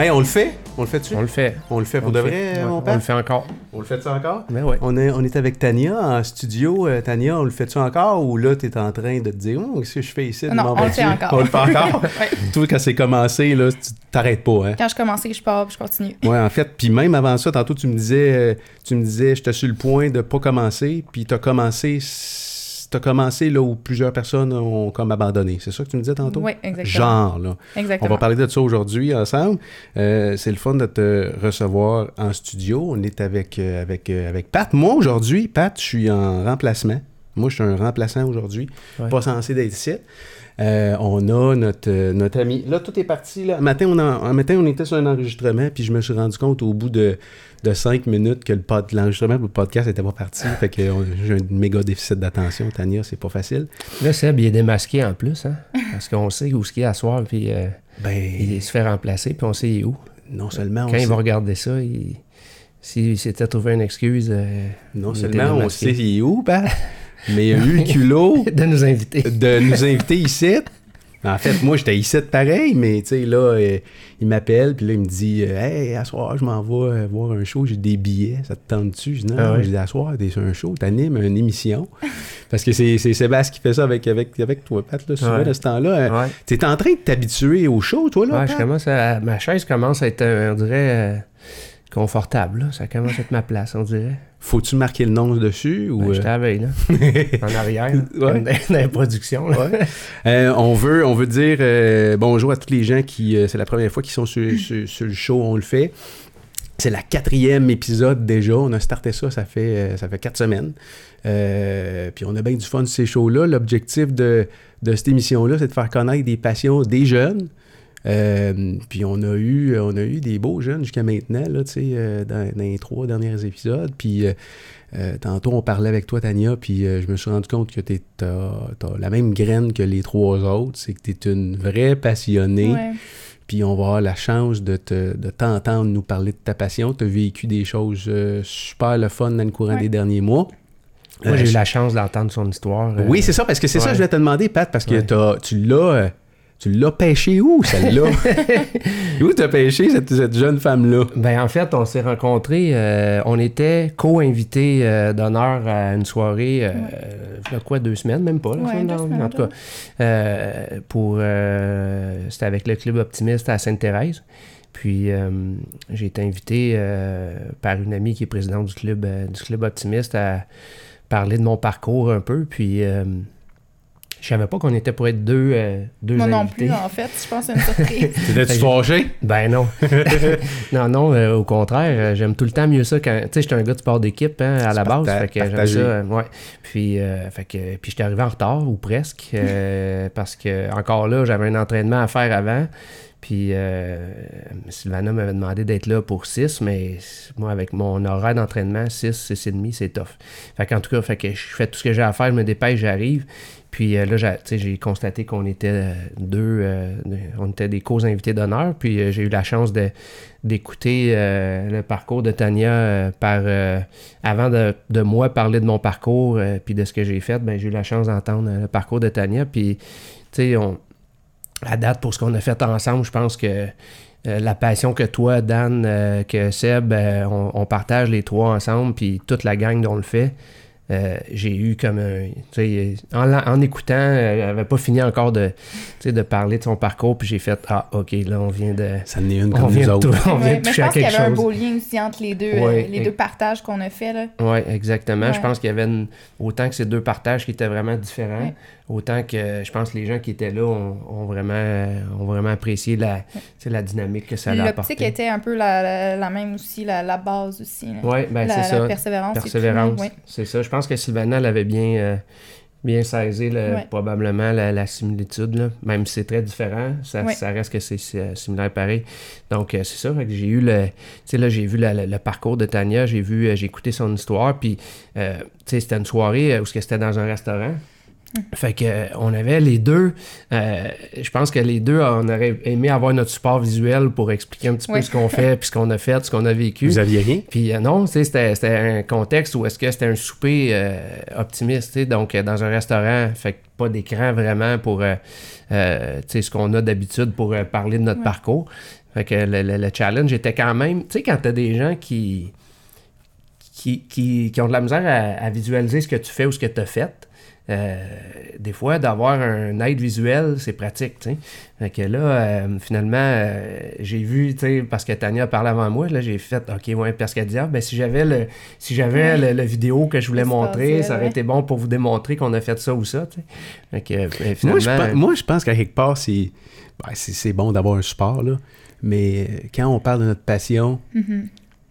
Hey, on le fait? On le fait-tu? On le fait. On le fait pour On de le vrai, fait. mon père? On le fait encore. On le fait ça encore? Mais ouais. On est, on est avec Tania en studio. Euh, Tania, on le fait-tu encore ou là, tu es en train de te dire, oh, qu'est-ce que je fais ici? Non, on le fait encore. On le fait encore? Ouais. Toi, quand c'est commencé, là, tu t'arrêtes pas, hein? Quand je commençais, je pars, puis je continue. Ouais, en fait, puis même avant ça, tantôt, tu me disais, euh, tu me disais, j'étais sur le point de pas commencer, puis t'as commencé, t'as commencé là où plusieurs personnes ont comme abandonné. C'est ça que tu me disais tantôt? Oui, exactement. Genre, là. On Exactement. va parler de ça aujourd'hui ensemble. Euh, c'est le fun de te recevoir en studio. On est avec, euh, avec, euh, avec Pat. Moi, aujourd'hui, Pat, je suis en remplacement. Moi, je suis un remplaçant aujourd'hui. Ouais. Pas censé d'être ici. Euh, on a notre, euh, notre ami. Là, tout est parti. Là. Un, matin, on a- un matin, on était sur un enregistrement, puis je me suis rendu compte au bout de, de cinq minutes que le pod- l'enregistrement pour le podcast n'était pas parti. fait que on- j'ai un méga déficit d'attention. Tania, c'est pas facile. Là, Seb, il est démasqué en plus, hein? Parce qu'on sait où ce qu'il est à soir, puis euh, Ben, il se fait remplacer, puis on sait où. non seulement on Quand il sait- va regarder ça, il... s'il s'était trouvé une excuse euh, Non seulement on sait où, mais il a eu le culot de nous inviter. de nous inviter ici. En fait, moi, j'étais ici pareil, mais tu sais, là, euh, il m'appelle, puis là, il me dit euh, Hey, à soir, je m'en vais euh, voir un show, j'ai des billets, ça te tente-tu? Je dis Non, Ah ouais. j'ai dit à soir, t'es sur un show, t'animes une émission. Parce que c'est Sébastien qui fait ça avec, avec, avec toi, Pat, là, souvent, Ouais. de ce temps-là. Euh, Ouais. T'es en train de t'habituer au show, toi, là Pat? je commence à... Ma chaise commence à être, euh, on dirait, confortable. Ça commence à être ma place, on dirait. Faut-tu marquer le nom dessus ou Ben, euh, J'étais à la veille, là. en arrière, là, Ouais. comme dans, la production. là. Euh, on, veut, on veut dire euh, bonjour à tous les gens qui, euh, c'est la première fois qu'ils sont sur, sur- sur le show, on le fait. C'est la quatrième épisode déjà. On a starté ça, ça fait, euh, ça fait quatre semaines. Euh, puis on a bien du fun sur ces shows-là. L'objectif de, de cette émission-là, c'est de faire connaître des passions des jeunes. Euh, puis on a eu on a eu des beaux jeunes jusqu'à maintenant là, tu sais, euh, dans, dans les trois derniers épisodes. Puis euh, euh, tantôt on parlait avec toi Tania, puis euh, je me suis rendu compte que tu as, la même graine que les trois autres, c'est que tu es une vraie passionnée. Ouais. Puis on va avoir la chance de te- de t'entendre nous parler de ta passion. Tu as vécu des choses euh, super le fun dans le courant Ouais. des derniers mois. Moi, Euh, j'ai eu la chance d'entendre son histoire. euh, Oui, c'est ça, parce que c'est ça que je voulais te demander, Pat, parce que Ouais. tu l'as. Tu l'as pêché où, celle-là? où t'as pêché cette, cette jeune femme-là? Ben, en fait, on s'est rencontrés, euh, on était co-invités euh, d'honneur à une soirée, euh, il y a quoi, deux semaines, même pas, là, Ouais, ça, deux non? semaines, en tout cas, euh, pour, euh, c'était avec le Club Optimiste à Sainte-Thérèse. Puis, euh, j'ai été invité euh, par une amie qui est présidente du Club, euh, du club Optimiste à parler de mon parcours un peu. Puis, euh, je savais pas qu'on était pour être deux, euh, deux Moi non invités. plus, en fait. Je pense que c'est une surprise. T'étais-tu fâché? Ben non. non, non, euh, au contraire, euh, j'aime tout le temps mieux ça quand. Tu sais, j'étais un gars de sport d'équipe hein, à la base. parta- Fait que j'aime ça. euh, ouais. Puis, euh, fait que, puis j'étais arrivé en retard, ou presque, euh, parce que encore là, j'avais un entraînement à faire avant. Puis euh, Sylvana m'avait demandé d'être là pour 6, mais moi, avec mon horaire d'entraînement, 6, 6 et demi, c'est tough. Fait qu'en tout cas, fait que je fais tout ce que j'ai à faire, je me dépêche, j'arrive. Puis euh, là, j'ai, constaté qu'on était euh, deux, euh, on était des causes invités d'honneur. Puis j'ai eu la chance d'écouter le parcours de Tania par, avant de, moi parler de mon parcours puis de ce que j'ai fait. Ben, j'ai eu la chance d'entendre le parcours de Tania. Puis, tu sais, à date, pour ce qu'on a fait ensemble, je pense que la passion que toi, Dan, que Seb, on, on partage les trois ensemble, puis toute la gang dont on le fait, euh, j'ai eu comme un. tu sais, En, en écoutant, elle n'avait pas fini encore de, tu sais, de parler de son parcours, puis j'ai fait Ah, OK, là, on vient de. Ça en est une On comme vient nous de, autres. tou- on vient Ouais, de mais je pense qu'il y avait un beau lien aussi entre les deux, Ouais, euh, les et- deux partages qu'on a fait. Là. Oui, exactement. Je pense qu'il y avait une- autant que ces deux partages qui étaient vraiment différents, Ouais. Autant que je pense que les gens qui étaient là ont, ont vraiment, ont vraiment apprécié la, la dynamique que ça a apporté. L'optique était un peu la, la, la même aussi, la, la base aussi. Oui, ben la, c'est la ça. persévérance. tout, Persévérance. ouais. C'est ça. Je pense que Sylvana l'avait bien, euh, bien saisi, Ouais. probablement, la, la similitude. là. Même si c'est très différent, ça, Ouais. ça reste que c'est euh, similaire pareil. Donc, euh, c'est ça. j'ai eu le. Tu sais, là, j'ai vu la- la- le parcours de Tania, j'ai vu, euh, j'ai écouté son histoire, puis, euh, tu sais, c'était une soirée où c'était dans un restaurant. Fait que euh, on avait les deux. euh, je pense que les deux, on aurait aimé avoir notre support visuel pour expliquer un petit peu ce qu'on fait, puis ce qu'on a fait, ce qu'on a vécu. Vous aviez rien? Puis euh, non, c'était c'était un contexte où est-ce que c'était un souper euh, optimiste, tu sais, donc euh, dans un restaurant, fait que pas d'écran vraiment pour euh, euh, tu sais, ce qu'on a d'habitude pour euh, parler de notre Ouais. parcours. Fait que le, le- le challenge était quand même, tu sais, quand t'as des gens qui, qui, qui, qui ont de la misère à, à visualiser ce que tu fais ou ce que tu as fait, euh, des fois, d'avoir un aide visuel, c'est pratique, tu sais. Fait que là, euh, finalement, euh, j'ai vu, tu sais, parce que Tania a parlé avant moi, là, j'ai fait, OK, ouais, parce qu'elle dit, ah, ben, si j'avais le, si j'avais le, le vidéo que je voulais montrer, ça aurait ouais. été bon pour vous démontrer qu'on a fait ça ou ça. Fait que, ben, Moi, finalement... je, pense- moi, je pense qu'à quelque part, c'est ben, c'est c'est bon d'avoir un support, là. Mais quand on parle de notre passion,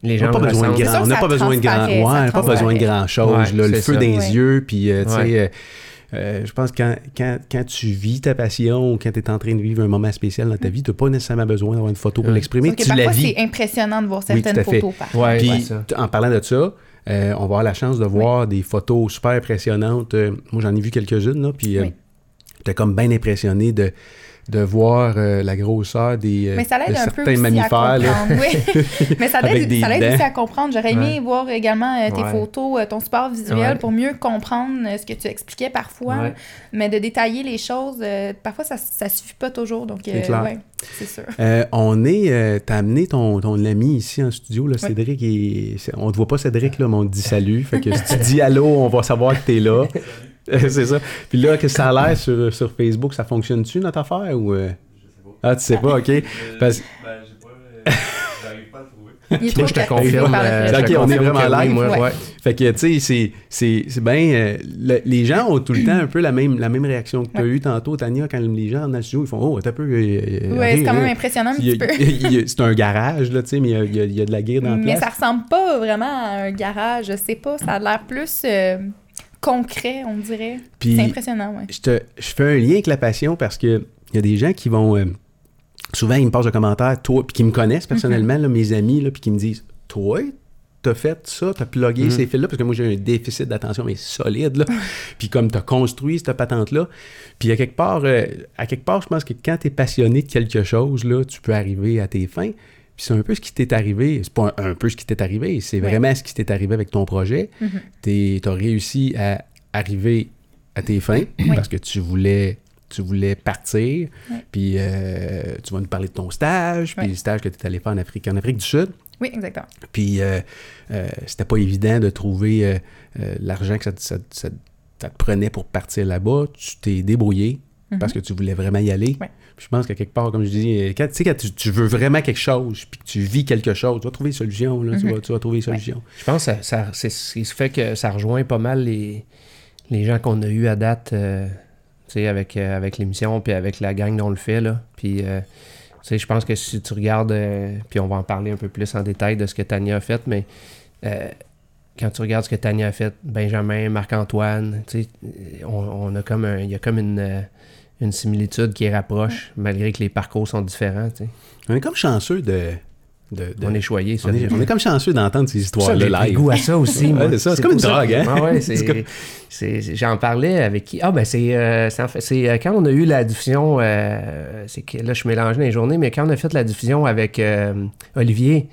les on n'a gens pas besoin de grand, on n'a pas besoin de grand, ouais, on n'a pas besoin de grand chose, Ouais, là, le feu ça. dans les Ouais. yeux, puis euh, tu sais, euh, euh, je pense que quand, quand, quand tu vis ta passion ou quand tu es en train de vivre un moment spécial dans ta vie, tu n'as pas nécessairement besoin d'avoir une photo pour Ouais. l'exprimer, tu la parfois, vis. c'est impressionnant de voir certaines photos. Par Ouais, Puis, ouais, ça. t- en parlant de ça, euh, on va avoir la chance de voir des photos super impressionnantes. Euh, moi, j'en ai vu quelques-unes, là, puis euh, Oui. j'étais comme bien impressionné de, de voir euh, la grosseur des, Mais ça de l'aide un peu certains aussi mammifères. à. Oui. Mais ça l'aide aussi à comprendre. J'aurais aimé Ouais. voir également euh, tes Ouais. photos, euh, ton support visuel Ouais. pour mieux comprendre euh, ce que tu expliquais parfois. Ouais. Mais de détailler les choses, euh, parfois ça, ça suffit pas toujours. Donc, C'est euh, clair. ouais, c'est sûr. Euh, on est. euh, T'as amené ton, ton ami ici en studio, là, Cédric. Et, on te voit pas, Cédric, là, mais on te dit salut. Fait que si tu dis allô, on va savoir que t'es là. C'est ça. Puis là, que ça a l'air sur, sur Facebook, ça fonctionne-tu notre affaire ou. euh? Ah, tu sais pas, ok. Parce- Ben, j'ai pas. euh, J'arrive pas à le trouver. Moi, je te confirme. le euh, je te Ok, on est vraiment oui, live. moi, Ouais. ouais. Fait que, tu sais, c'est- c'est c'est bien. euh, le- les gens ont tout le temps un peu la même, la même réaction que tu as Ouais. eu tantôt, Tania, quand les gens le studio, ils font Oh, t'as peu. euh, Ouais, ok, c'est quand même impressionnant un petit peu. il C'est un garage, là, tu sais, mais il y a- il y, a, il y a de la guerre dans la Mais place. ça ressemble pas vraiment à un garage, je sais pas. Ça a l'air plus euh, concret, on dirait. Puis- C'est impressionnant, ouais. je, te, je fais un lien avec la passion parce que il y a des gens qui vont. euh, souvent, ils me passent un commentaire, toi, puis qui me connaissent personnellement, là, mes amis, là, puis qui me disent Toi, t'as fait ça, t'as plugué Mhm. ces fils-là, parce que moi, j'ai un déficit d'attention, mais solide, là. puis comme t'as construit cette patente-là. Puis à quelque part, euh, à quelque part, je pense que quand t'es passionné de quelque chose, là, tu peux arriver à tes fins. Puis c'est un peu ce qui t'est arrivé. C'est pas un, un peu ce qui t'est arrivé, c'est Ouais. vraiment ce qui t'est arrivé avec ton projet. Mhm. Tu as réussi à arriver à tes fins parce que tu voulais, tu voulais partir. Puis euh, tu vas nous parler de ton stage, puis le stage que tu es allé faire en Afrique, en Afrique du Sud. Oui, exactement. Puis euh, euh, c'était pas évident de trouver l'argent que ça, te- ça te- ça te- ça te prenait pour partir là-bas. Tu t'es débrouillé parce que tu voulais vraiment y aller. Puis je pense que quelque part, comme je dis, euh, quand, tu sais, quand tu, tu veux vraiment quelque chose, puis que tu vis quelque chose, tu vas trouver des solutions. Là, tu, Mhm. vas, tu vas trouver des solutions. Je pense que ça, ça- c'est ce qui fait que ça rejoint pas mal les, les gens qu'on a eu à date euh, tu sais, avec, euh, avec l'émission puis avec la gang dont on le fait. Là. Puis, euh, tu sais, je pense que si tu regardes, euh, puis on va en parler un peu plus en détail de ce que Tania a fait, mais euh, quand tu regardes ce que Tania a fait, Benjamin, Marc-Antoine, tu sais, on, on a comme un- il y a comme une, euh, une similitude qui rapproche, malgré que les parcours sont différents. On est comme chanceux de. de- de- On est choyés, ça. on est, on est comme chanceux d'entendre ces Ça, histoires-là j'ai live. goût à ça aussi. Ouais, c'est ça, c'est comme une drogue, hein? Ah ouais, C'est c'est, comme- c'est- c'est- j'en parlais avec qui? Ah, ben, c'est, euh, c'est, en fait- c'est, euh, quand on a eu la diffusion, euh, c'est que là, je suis mélangé dans les journées, mais quand on a fait la diffusion avec euh, Olivier,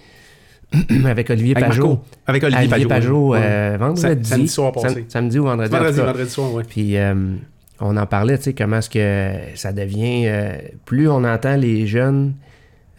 avec Olivier Avec Pajot. Marco. Avec Olivier, Olivier Pajot. Pajot, ouais. euh, vendredi. Sa- samedi soir passé. Sam- samedi ou vendredi. en Vendredi, soir, ouais. Puis euh, on en parlait, tu sais, comment est-ce que ça devient. euh, plus on entend les jeunes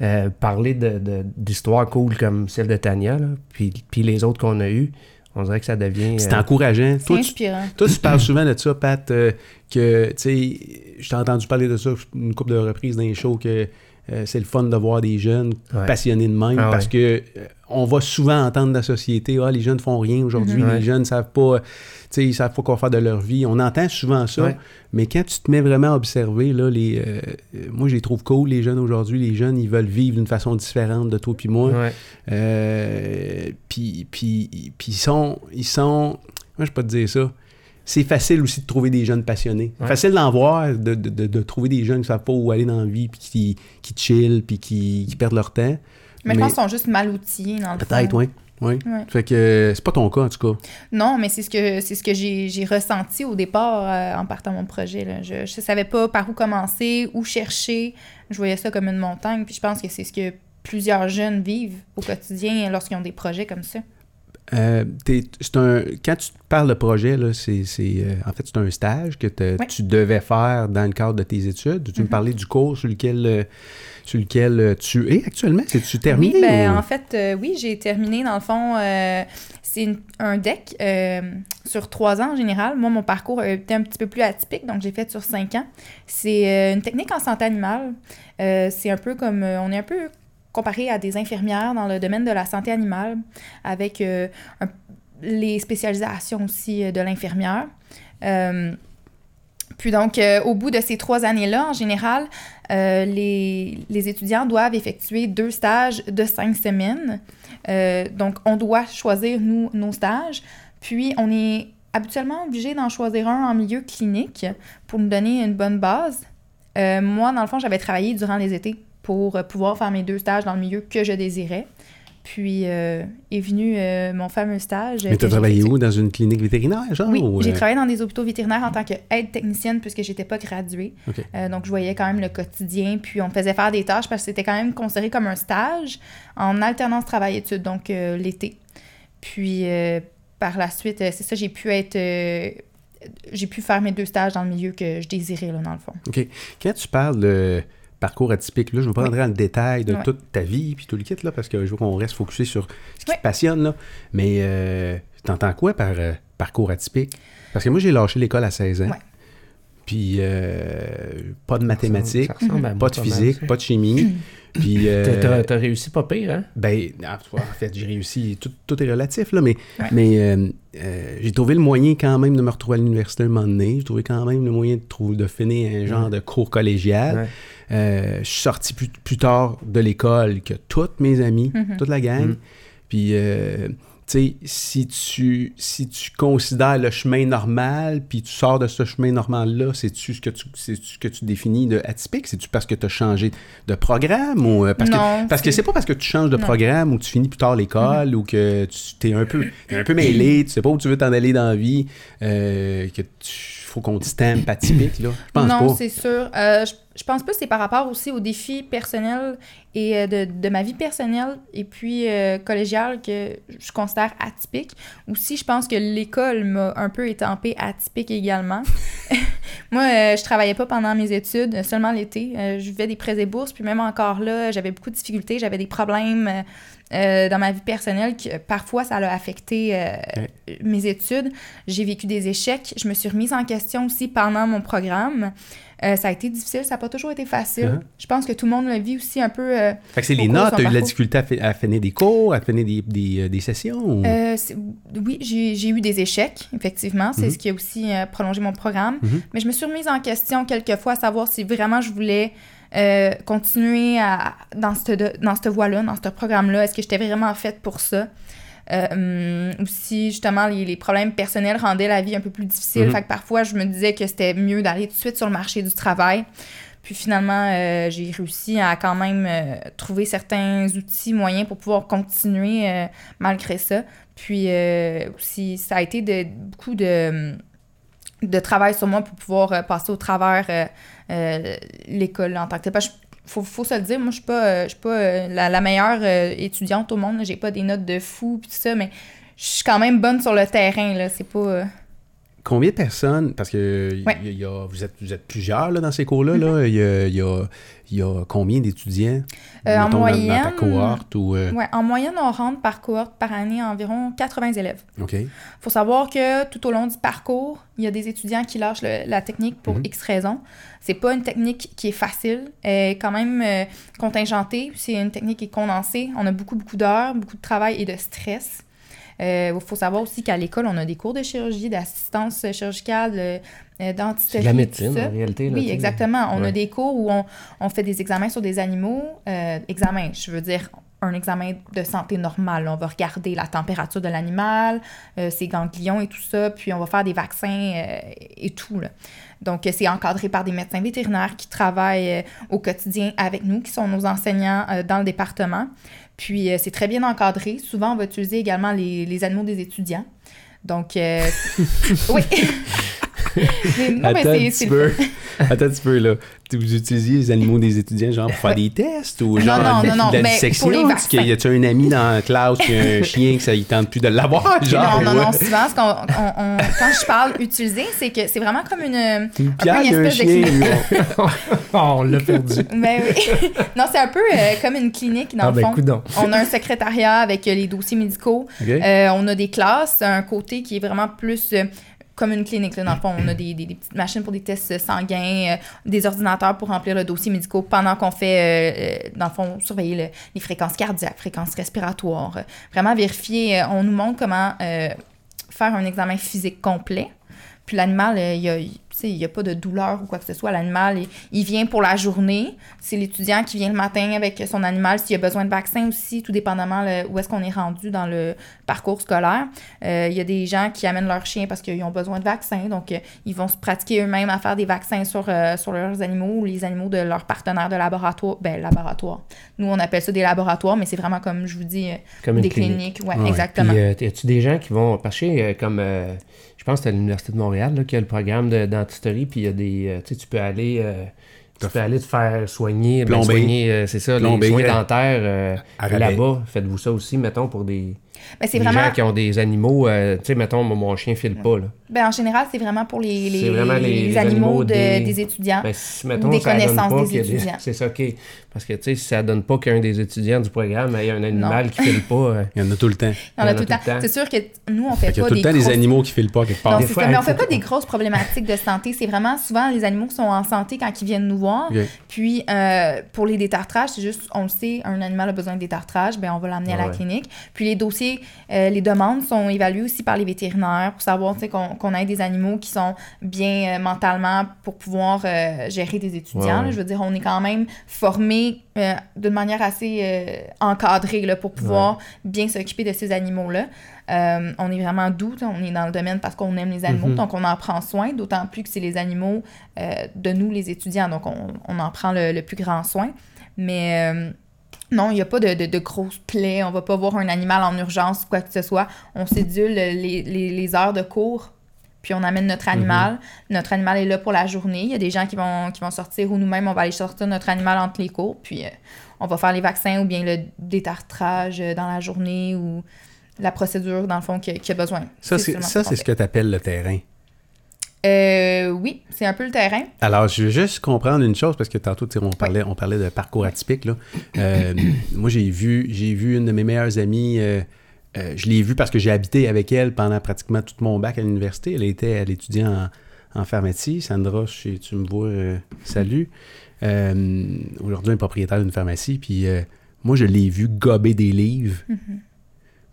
euh, parler de, de- d'histoires cool comme celle de Tania, là, puis, puis les autres qu'on a eues, on dirait que ça devient. C'est euh, encourageant. C'est tu, inspirant. toi, tu parles souvent de ça, Pat, euh, que, tu sais, je t'ai entendu parler de ça une couple de reprises dans les shows, que euh, c'est le fun de voir des jeunes Ouais. passionnés de même, Ah parce que euh, on va souvent entendre de la société, ah, les jeunes font rien aujourd'hui, Mhm. les Ouais. jeunes savent pas, tu sais, ils savent pas quoi faire de leur vie. On entend souvent ça, Ouais. mais quand tu te mets vraiment à observer, là, les, euh, moi, je les trouve cool, les jeunes aujourd'hui. Les jeunes, ils veulent vivre d'une façon différente de toi puis moi. ouais. Puis, puis, puis ils sont, ils sont, moi je peux te dire ça, c'est facile aussi de trouver des jeunes passionnés. Ouais. Facile d'en voir, de, de, de, de trouver des jeunes qui savent pas où aller dans la vie, puis qui, qui chillent, puis qui, qui perdent leur temps. Mais, je pense qu'ils sont juste mal outillés dans le Peut-être, fond. oui. Oui. Ouais. Fait que c'est pas ton cas, en tout cas. Non, mais c'est ce que c'est ce que j'ai j'ai ressenti au départ euh, en partant mon projet. Là. Je ne savais pas par où commencer, où chercher. Je voyais ça comme une montagne. Puis je pense que c'est ce que plusieurs jeunes vivent au quotidien lorsqu'ils ont des projets comme ça. Euh, un, quand tu parles de projet, c'est, euh, en fait, c'est un stage que Oui. tu devais faire dans le cadre de tes études. Tu me Mhm. parlais du cours sur lequel, euh, sur lequel tu es actuellement? C'est-tu terminé? Oui, ben, ou- en fait, oui, j'ai terminé. Dans le fond, c'est un deck euh, sur trois ans en général. Moi, mon parcours été un petit peu plus atypique, donc j'ai fait sur cinq ans. C'est une technique en santé animale. C'est un peu comme. on est un peu comparé à des infirmières dans le domaine de la santé animale, avec euh, les spécialisations aussi euh, de l'infirmière. Euh, puis donc, au bout de ces trois années-là, en général, les, étudiants doivent effectuer deux stages de cinq semaines. Donc, on doit choisir, nous, nos stages. Puis, on est habituellement obligé d'en choisir un en milieu clinique pour nous donner une bonne base. Moi, dans le fond, j'avais travaillé durant les étés pour euh, pouvoir faire mes deux stages dans le milieu que je désirais. Puis euh, est venu euh, mon fameux stage. euh, Mais tu as j'ai travaillé où? Dans une clinique vétérinaire, genre? Oui, ou, j'ai euh, travaillé dans des hôpitaux vétérinaires en tant qu'aide technicienne puisque j'étais pas graduée. OK. Euh, donc, je voyais quand même le quotidien. Puis, on me faisait faire des tâches parce que c'était quand même considéré comme un stage en alternance travail-études, donc euh, l'été. Puis, euh, par la suite, euh, c'est ça, j'ai pu être. euh, j'ai pu faire mes deux stages dans le milieu que je désirais, là, dans le fond. OK. Quand tu parles de parcours atypique, là, je ne veux pas Oui. rentrer dans le détail de Ouais. toute ta vie puis tout le kit, là, parce que je veux qu'on reste focusé sur ce qui Oui. te passionne, là. Mais euh, t'entends quoi par euh, parcours atypique? Parce que moi, j'ai lâché l'école à 16 ans. Ouais. Puis euh, pas de mathématiques, Ça ressemble pas de physique, ça. pas de chimie. puis... euh, T'as- réussi pas pire, hein? ben, en fait, j'ai réussi. Tout, tout est relatif, là, mais, Ouais. mais euh, euh, j'ai trouvé le moyen quand même de me retrouver à l'université un moment donné. J'ai trouvé quand même le moyen de, trouver, de finir un genre de cours collégial. Euh, je suis sorti plus, plus tard de l'école que toutes mes amis, Mhm. toute la gang. Mhm. Puis, euh, tu sais, si tu, si tu considères le chemin normal, puis tu sors de ce chemin normal-là, c'est-tu ce que tu, c'est ce que tu définis de atypique? C'est-tu parce que tu as changé de programme? Ou, euh, parce Non, que, parce que c'est- pas parce que tu changes de Non. programme ou tu finis plus tard l'école ou que tu t'es un peu, t'es un peu mêlé, tu sais pas où tu veux t'en aller dans la vie, euh, que tu faut qu'on stampe atypique, là? Je pense non, c'est sûr. Euh, je, je pense pas que c'est par rapport aussi aux défis personnels et euh, de, de ma vie personnelle et puis euh, collégiale que je considère atypique. Aussi, je pense que l'école m'a un peu étampé atypique également. Moi, euh, je travaillais pas pendant mes études, seulement l'été. Je vivais des prêts et bourses, puis même encore là, j'avais beaucoup de difficultés, j'avais des problèmes euh, dans ma vie personnelle que parfois ça a affecté euh, mes études. J'ai vécu des échecs. Je me suis remise en question aussi pendant mon programme. Euh, ça a été difficile, ça n'a pas toujours été facile. Uh-huh. Je pense que tout le monde le vit aussi un peu. Fait que c'est les notes, son t'as eu de la difficulté à, fi- à finir des cours, à finir des, des, des sessions? ou- oui, j'ai eu des échecs, effectivement. C'est Mhm. ce qui a aussi prolongé mon programme. Mhm. Mais je me suis remise en question quelques fois à savoir si vraiment je voulais euh, continuer à, dans cette, dans cette voie-là, dans ce programme-là. Est-ce que j'étais vraiment faite pour ça? Euh, ou si justement les, les problèmes personnels rendaient la vie un peu plus difficile. Mhm. Fait que parfois je me disais que c'était mieux d'aller tout de suite sur le marché du travail. Puis finalement, euh, j'ai réussi à quand même euh, trouver certains outils, moyens pour pouvoir continuer euh, malgré ça. Puis euh, aussi, ça a été de, beaucoup de, de travail sur moi pour pouvoir euh, passer au travers euh, l'école en tant que telle. Parce que faut, faut se le dire, moi, je suis pas, euh, je suis pas euh, la, la meilleure étudiante au monde. J'ai pas des notes de fou puis tout ça, mais je suis quand même bonne sur le terrain. Là. C'est pas... Combien de personnes, parce que y- a- vous, êtes, vous êtes plusieurs là, dans ces cours-là, là, il y, a, y a combien d'étudiants? Euh, en dans- ta moyenne- cohorte ou... euh, Ouais, en moyenne, on rentre par cohorte par année environ 80 élèves. OK. faut savoir que tout au long du parcours, il y a des étudiants qui lâchent le- la technique pour Mhm. X raisons. C'est pas une technique qui est facile, elle est quand même euh, contingentée. C'est une technique qui est condensée. On a beaucoup, beaucoup d'heures, beaucoup de travail et de stress. Il faut savoir aussi qu'à l'école, on a des cours de chirurgie, d'assistance chirurgicale, euh, euh, de la tout médecine, ça. en réalité. là, Oui, exactement. On Ouais. a des cours où on, on fait des examens sur des animaux. Euh, examens, je veux dire un examen de santé normal. On va regarder la température de l'animal, euh, ses ganglions et tout ça, puis on va faire des vaccins euh, et tout. là. Donc, euh, c'est encadré par des médecins vétérinaires qui travaillent euh, au quotidien avec nous, qui sont nos enseignants euh, dans le département. Puis, c'est très bien encadré. Souvent, on va utiliser également les, animaux des étudiants. Donc, oui. Mais non, mais Attends un c'est- peu. Attends un petit peu, là. Vous utilisiez les animaux des étudiants, genre, pour faire des tests ou genre non, non, non, de la mais dissection? y a-tu un ami dans la classe qui a un chien que ça ne tente plus de l'avoir? Genre, non, non, non, souvent, ce qu'on- on- on- quand je parle utiliser, c'est que c'est vraiment comme une, Une pierre, un espèce de chien. on- Oh, on l'a perdu. Ben oui. non, c'est un peu euh, comme une clinique, dans ah, le ben, fond. coudonc. On a un secrétariat avec euh, les dossiers médicaux. Euh, on a des classes, un côté qui est vraiment plus euh, comme une clinique. Là, dans le fond, on a des, des- petites machines pour des tests sanguins, euh, des ordinateurs pour remplir le dossier médical pendant qu'on fait, euh, euh, dans le fond, surveiller le- les fréquences cardiaques, fréquences respiratoires. vraiment vérifier, euh, on nous montre comment euh, faire un examen physique complet. Puis l'animal, euh, il y a- il- n'y a pas de douleur ou quoi que ce soit. L'animal, il, il vient pour la journée. C'est l'étudiant qui vient le matin avec son animal. S'il a besoin de vaccin aussi, tout dépendamment le- où est-ce qu'on est rendu dans le parcours scolaire. Euh, il y a des gens qui amènent leur chien parce qu'ils ont besoin de vaccins. Donc, euh, ils vont se pratiquer eux-mêmes à faire des vaccins sur, euh, sur leurs animaux ou les animaux de leurs partenaires de laboratoire. Ben, laboratoire. Nous, on appelle ça des laboratoires, mais c'est vraiment comme je vous dis, Comme des clinique. cliniques. Ouais, Ouais. exactement. Puis, y a-tu des gens qui vont. Parce que, comme. Je pense que c'est à l'Université de Montréal y a le programme de dentisterie, puis il y a des. euh, tu sais, tu peux aller. euh, tu peux aller te faire soigner, ben, soigner, euh, c'est ça, Plomber, les soins euh, dentaires euh, là-bas. Faites-vous ça aussi, mettons, pour des, Ben, c'est des vraiment. gens qui ont des animaux. euh, tu sais, mettons, mon, mon chien file pas, là. Ben, en général, c'est vraiment pour les, les, C'est vraiment les- les les animaux, animaux de- des- des étudiants. Ben, si, mettons, des connaissances pas des- étudiants. C'est ça, OK. Parce que, tu sais, si ça donne pas qu'un des étudiants du programme ait un animal qui file pas... euh, Il y en a tout le temps. Il y en a tout le temps. C'est sûr que nous, on fait Fait qu'il y pas a tout le des temps des animaux qui filent pas quelque part. Non, Des c'est fois, ça, mais il on fait pas des grosses problématiques de santé. C'est vraiment souvent les animaux qui sont en santé quand ils viennent nous voir. Puis euh, pour les détartrages, c'est juste, on le sait, un animal a besoin de détartrage, ben on va l'amener à la Ouais. clinique. Puis les dossiers, euh, les demandes sont évaluées aussi par les vétérinaires pour savoir tu sais, qu'on ait des animaux qui sont bien euh, mentalement pour pouvoir euh, gérer des étudiants. Ouais, là. ouais. Je veux dire, on est quand même formé euh, d'une manière assez euh, encadrée là, pour pouvoir bien s'occuper de ces animaux-là. Euh, on est vraiment doux, on est dans le domaine parce qu'on aime les animaux, Mhm. donc on en prend soin, d'autant plus que c'est les animaux de nous, les étudiants, donc on, on en prend le, le plus grand soin. Mais non, il n'y a pas de, de, de grosses plaies, on va pas voir un animal en urgence ou quoi que ce soit. On sédule les, les, les heures de cours, puis on amène notre animal. Notre animal est là pour la journée. Il y a des gens qui vont, qui vont sortir ou nous-mêmes, on va aller sortir notre animal entre les cours, puis euh, on va faire les vaccins ou bien le détartrage euh, dans la journée ou la procédure, dans le fond, qu'il y a- besoin. Ça, c'est ce que tu appelles le terrain. Euh, oui, c'est un peu le terrain. Alors, je veux juste comprendre une chose, parce que tantôt, on parlait, on parlait de parcours atypique. Là. Euh, moi, j'ai vu, j'ai vu une de mes meilleures amies. Euh, je l'ai vue parce que j'ai habité avec elle pendant pratiquement tout mon bac à l'université. Elle était, elle étudiait en, en pharmacie. Sandra, si tu me vois, euh, salut. Euh, Aujourd'hui, elle est propriétaire d'une pharmacie. Puis euh, moi, je l'ai vue gober des livres.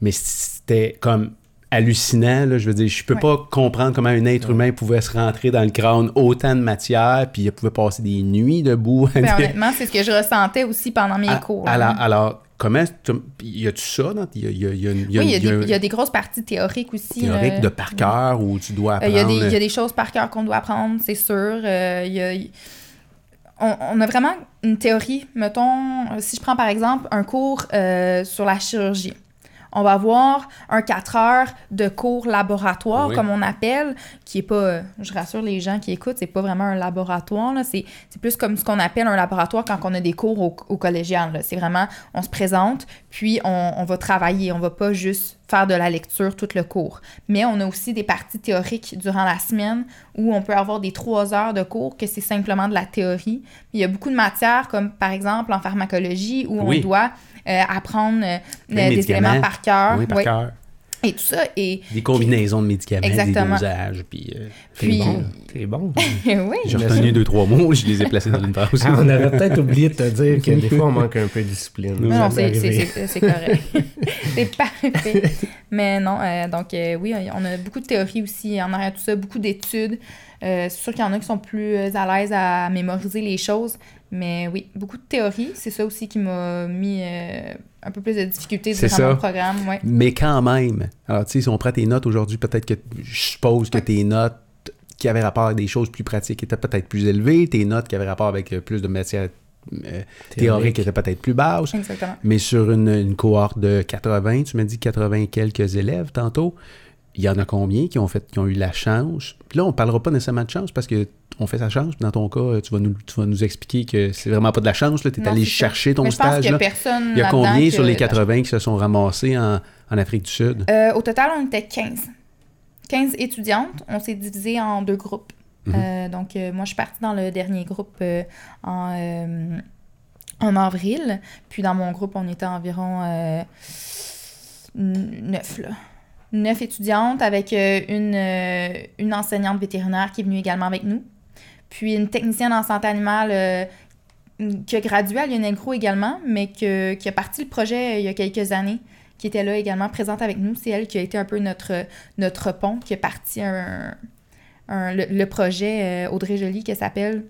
Mais c'était comme hallucinant. Là, je veux dire, je peux Ouais. pas comprendre comment un être humain pouvait se rentrer dans le crâne autant de matière, puis il pouvait passer des nuits debout. Ben, honnêtement, c'est ce que je ressentais aussi pendant mes À- cours. alors, alors, comment... Y a-tu ça? dans- Y a, y a- y a- y a- oui, il y, a y a des, un il y a des grosses parties théoriques aussi. théorique là. de par cœur où tu dois Euh, apprendre... Il y, a des- choses par cœur qu'on doit apprendre, c'est sûr. Euh, y a- on, on a vraiment une théorie. Mettons, euh, si je prends par exemple un cours euh, sur la chirurgie. On va avoir un 4 heures de cours laboratoire, Oui. comme on appelle, qui est pas, je rassure les gens qui écoutent, c'est pas vraiment un laboratoire. là. C'est plus comme ce qu'on appelle un laboratoire quand on a des cours au, au collégial. là. C'est vraiment, on se présente, puis on, on va travailler. On va pas juste faire de la lecture tout le cours. Mais on a aussi des parties théoriques durant la semaine où on peut avoir des trois heures de cours que c'est simplement de la théorie. Il y a beaucoup de matières, comme par exemple en pharmacologie, où Oui. on doit apprendre euh, de des médicaments. éléments par cœur. Oui, par Ouais. cœur. Et tout ça. Et Des combinaisons de médicaments, Exactement. des dosages, puis... euh, Puis- bon. T'es bon. oui. j'ai retenu deux, trois mots, je les ai placés dans une phrase. Ah, on avait peut-être oublié de te dire que des fois, on manque un peu de discipline. Non, Ça non, c'est correct. c'est parfait. Mais non, euh, donc euh, oui, on a beaucoup de théories aussi en arrière tout ça, beaucoup d'études. Euh, c'est sûr qu'il y en a qui sont plus euh, à l'aise à mémoriser les choses. Mais oui, beaucoup de théories. C'est ça aussi qui m'a mis euh, un peu plus de difficultés durant ça. mon programme. Ouais. Mais quand même, alors tu sais, si on prend tes notes aujourd'hui, peut-être que je suppose que tes notes qui avaient rapport avec des choses plus pratiques étaient peut-être plus élevées, tes notes qui avaient rapport avec euh, plus de matière euh, théorique étaient peut-être plus basses. Exactement. Mais sur une, une cohorte de 80, tu m'as dit 80 et quelques élèves tantôt, il y en a combien qui ont fait, qui ont eu la chance? Puis là, on parlera pas nécessairement de chance parce que on fait sa chance. Dans ton cas, tu vas nous, tu vas nous expliquer que c'est vraiment pas de la chance. Tu es Non, allé chercher ton Mais je pense stage. y a personne Il y a combien sur les 80 qui se sont ramassés en, en Afrique du Sud? Euh, au total, on était 15. 15 étudiantes. On s'est divisé en deux groupes. Mhm. Euh, donc, euh, moi, je suis partie dans le dernier groupe en, en avril. Puis, dans mon groupe, on était environ euh, n- neuf, là. Neuf étudiantes avec euh, une, euh, une enseignante vétérinaire qui est venue également avec nous. Puis, une technicienne en santé animale euh, qui a gradué à Lionel Gros également, mais que- qui a parti le projet il y a quelques années qui était là également présente avec nous. C'est elle qui a été un peu notre, notre pont, qui a parti un, le, le projet Audrey Joly, qui s'appelle.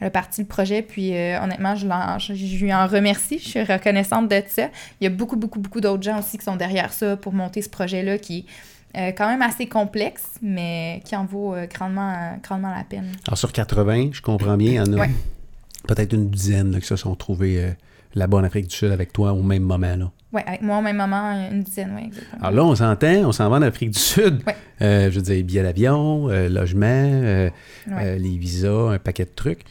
Elle a parti le projet, puis euh, honnêtement, je, l'en- je, je lui en remercie. Je suis reconnaissante de ça. Il y a beaucoup, beaucoup, beaucoup d'autres gens aussi qui sont derrière ça pour monter ce projet-là qui est euh, quand même assez complexe, mais qui en vaut euh, grandement, grandement la peine. Alors, sur 80, je comprends bien, il y en a Ouais. peut-être une dizaine là, qui se sont trouvés là-bas en Afrique du Sud avec toi au même moment. Là. Avec moi, même maman, une dizaine, oui, exactement. Alors là, on s'entend, on s'en va en Afrique du Sud. Ouais. Euh, je veux dire, billets d'avion, euh, logement, euh, Ouais. les visas, un paquet de trucs.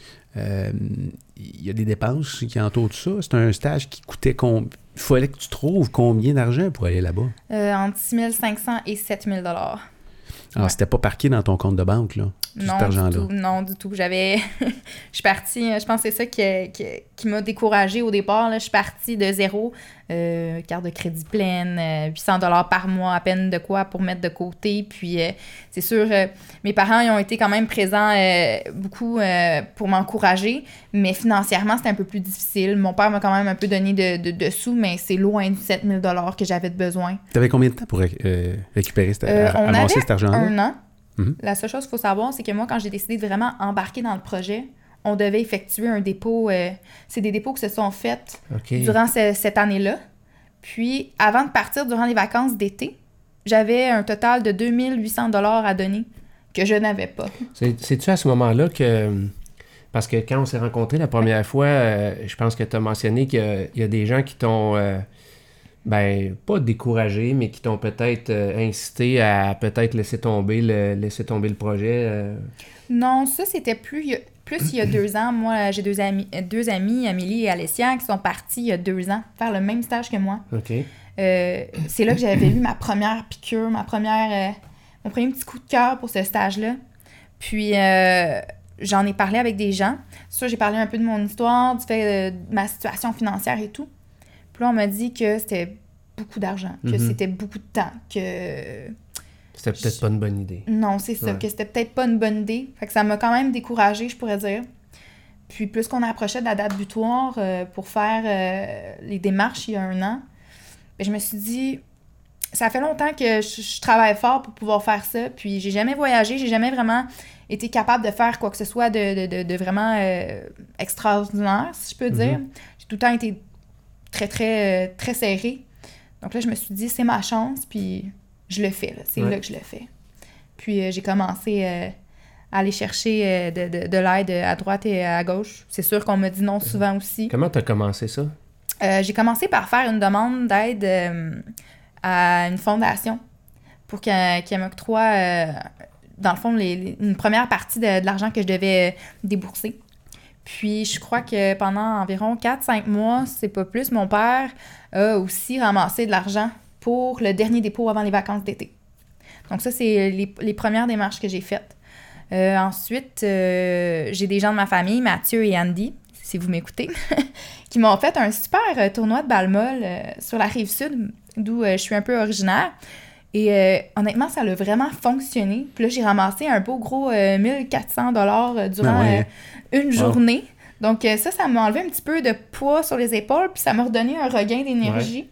Il y a des dépenses qui entourent tout ça. C'est un stage qui coûtait combien? Il fallait que tu trouves combien d'argent pour aller là-bas? Entre 6 500 et 7 000 Alors, Ouais. c'était pas parqué dans ton compte de banque, là, tout Non, cet argent-là? non, du tout. J'avais. je suis partie. Je pense que c'est ça qui, qui, qui m'a découragée au départ. Là. Je suis partie de zéro. Euh, carte de crédit pleine, euh, 800 par mois, à peine de quoi pour mettre de côté. Puis, euh, c'est sûr, euh, mes parents ils ont été quand même présents beaucoup pour m'encourager. Mais financièrement, c'était un peu plus difficile. Mon père m'a quand même un peu donné de, de, de sous, mais c'est loin du 7000 que j'avais de besoin. Tu avais combien de temps pour récupérer, cet, on avait cet argent-là? un an. Mhm. La seule chose qu'il faut savoir, c'est que moi, quand j'ai décidé de vraiment embarquer dans le projet, on devait effectuer un dépôt. euh, c'est des dépôts qui se sont faits durant ce- cette année-là. Puis, avant de partir durant les vacances d'été, j'avais un total de 2800 dollars à donner que je n'avais pas. C'est- C'est-tu à ce moment-là que. Parce que quand on s'est rencontrés la première fois, euh, je pense que tu as mentionné qu'il y a- il y, a des gens qui t'ont. euh, ben, pas découragé, mais qui t'ont peut-être euh, incité à peut-être laisser tomber le, laisser tomber le projet. Non, ça, c'était plus, plus il y a deux ans. Moi, j'ai deux amis, deux amis, Amélie et Alessia, qui sont partis il y a deux ans faire le même stage que moi. OK. Euh, c'est là que j'avais eu ma première piqûre, ma première, euh, mon premier petit coup de cœur pour ce stage-là. Puis euh, j'en ai parlé avec des gens. J'ai parlé un peu de mon histoire, du fait euh, de ma situation financière et tout. Puis là, on m'a dit que c'était beaucoup d'argent, que Mhm. c'était beaucoup de temps, que C'était peut-être pas une bonne idée. non, c'est ça, Ouais. que c'était peut-être pas une bonne idée. Fait que ça m'a quand même découragée, je pourrais dire. Puis plus qu'on approchait de la date butoir euh, pour faire euh, les démarches il y a un an, ben, je me suis dit, ça fait longtemps que je, je travaille fort pour pouvoir faire ça. Puis j'ai jamais voyagé, j'ai jamais vraiment été capable de faire quoi que ce soit de, de- de- de vraiment euh, extraordinaire, si je peux dire. J'ai tout le temps été très, très, très serré. Donc là, je me suis dit, c'est ma chance, puis je le fais. C'est Ouais. là que je le fais. Puis euh, j'ai commencé euh, à aller chercher euh, de, de- de l'aide à droite et à gauche. C'est sûr qu'on m'a dit non souvent aussi. Comment tu as commencé ça? J'ai commencé par faire une demande d'aide à une fondation pour qu'elle m'octroie, dans le fond, les- les- une première partie de, de l'argent que je devais débourser. Puis je crois que pendant environ 4-5 mois, c'est pas plus, mon père a aussi ramassé de l'argent pour le dernier dépôt avant les vacances d'été. Donc ça, c'est les, les premières démarches que j'ai faites. Euh, ensuite, euh, j'ai des gens de ma famille, Mathieu et Andy, si vous m'écoutez, qui m'ont fait un super euh, tournoi de euh, sur la rive sud, d'où je suis un peu originaire. Et euh, honnêtement, ça a vraiment fonctionné. Puis là, j'ai ramassé un beau gros euh, 1400 dollars durant ouais. euh, une Wow. journée. Donc ça, ça m'a enlevé un petit peu de poids sur les épaules, puis ça m'a redonné un regain d'énergie.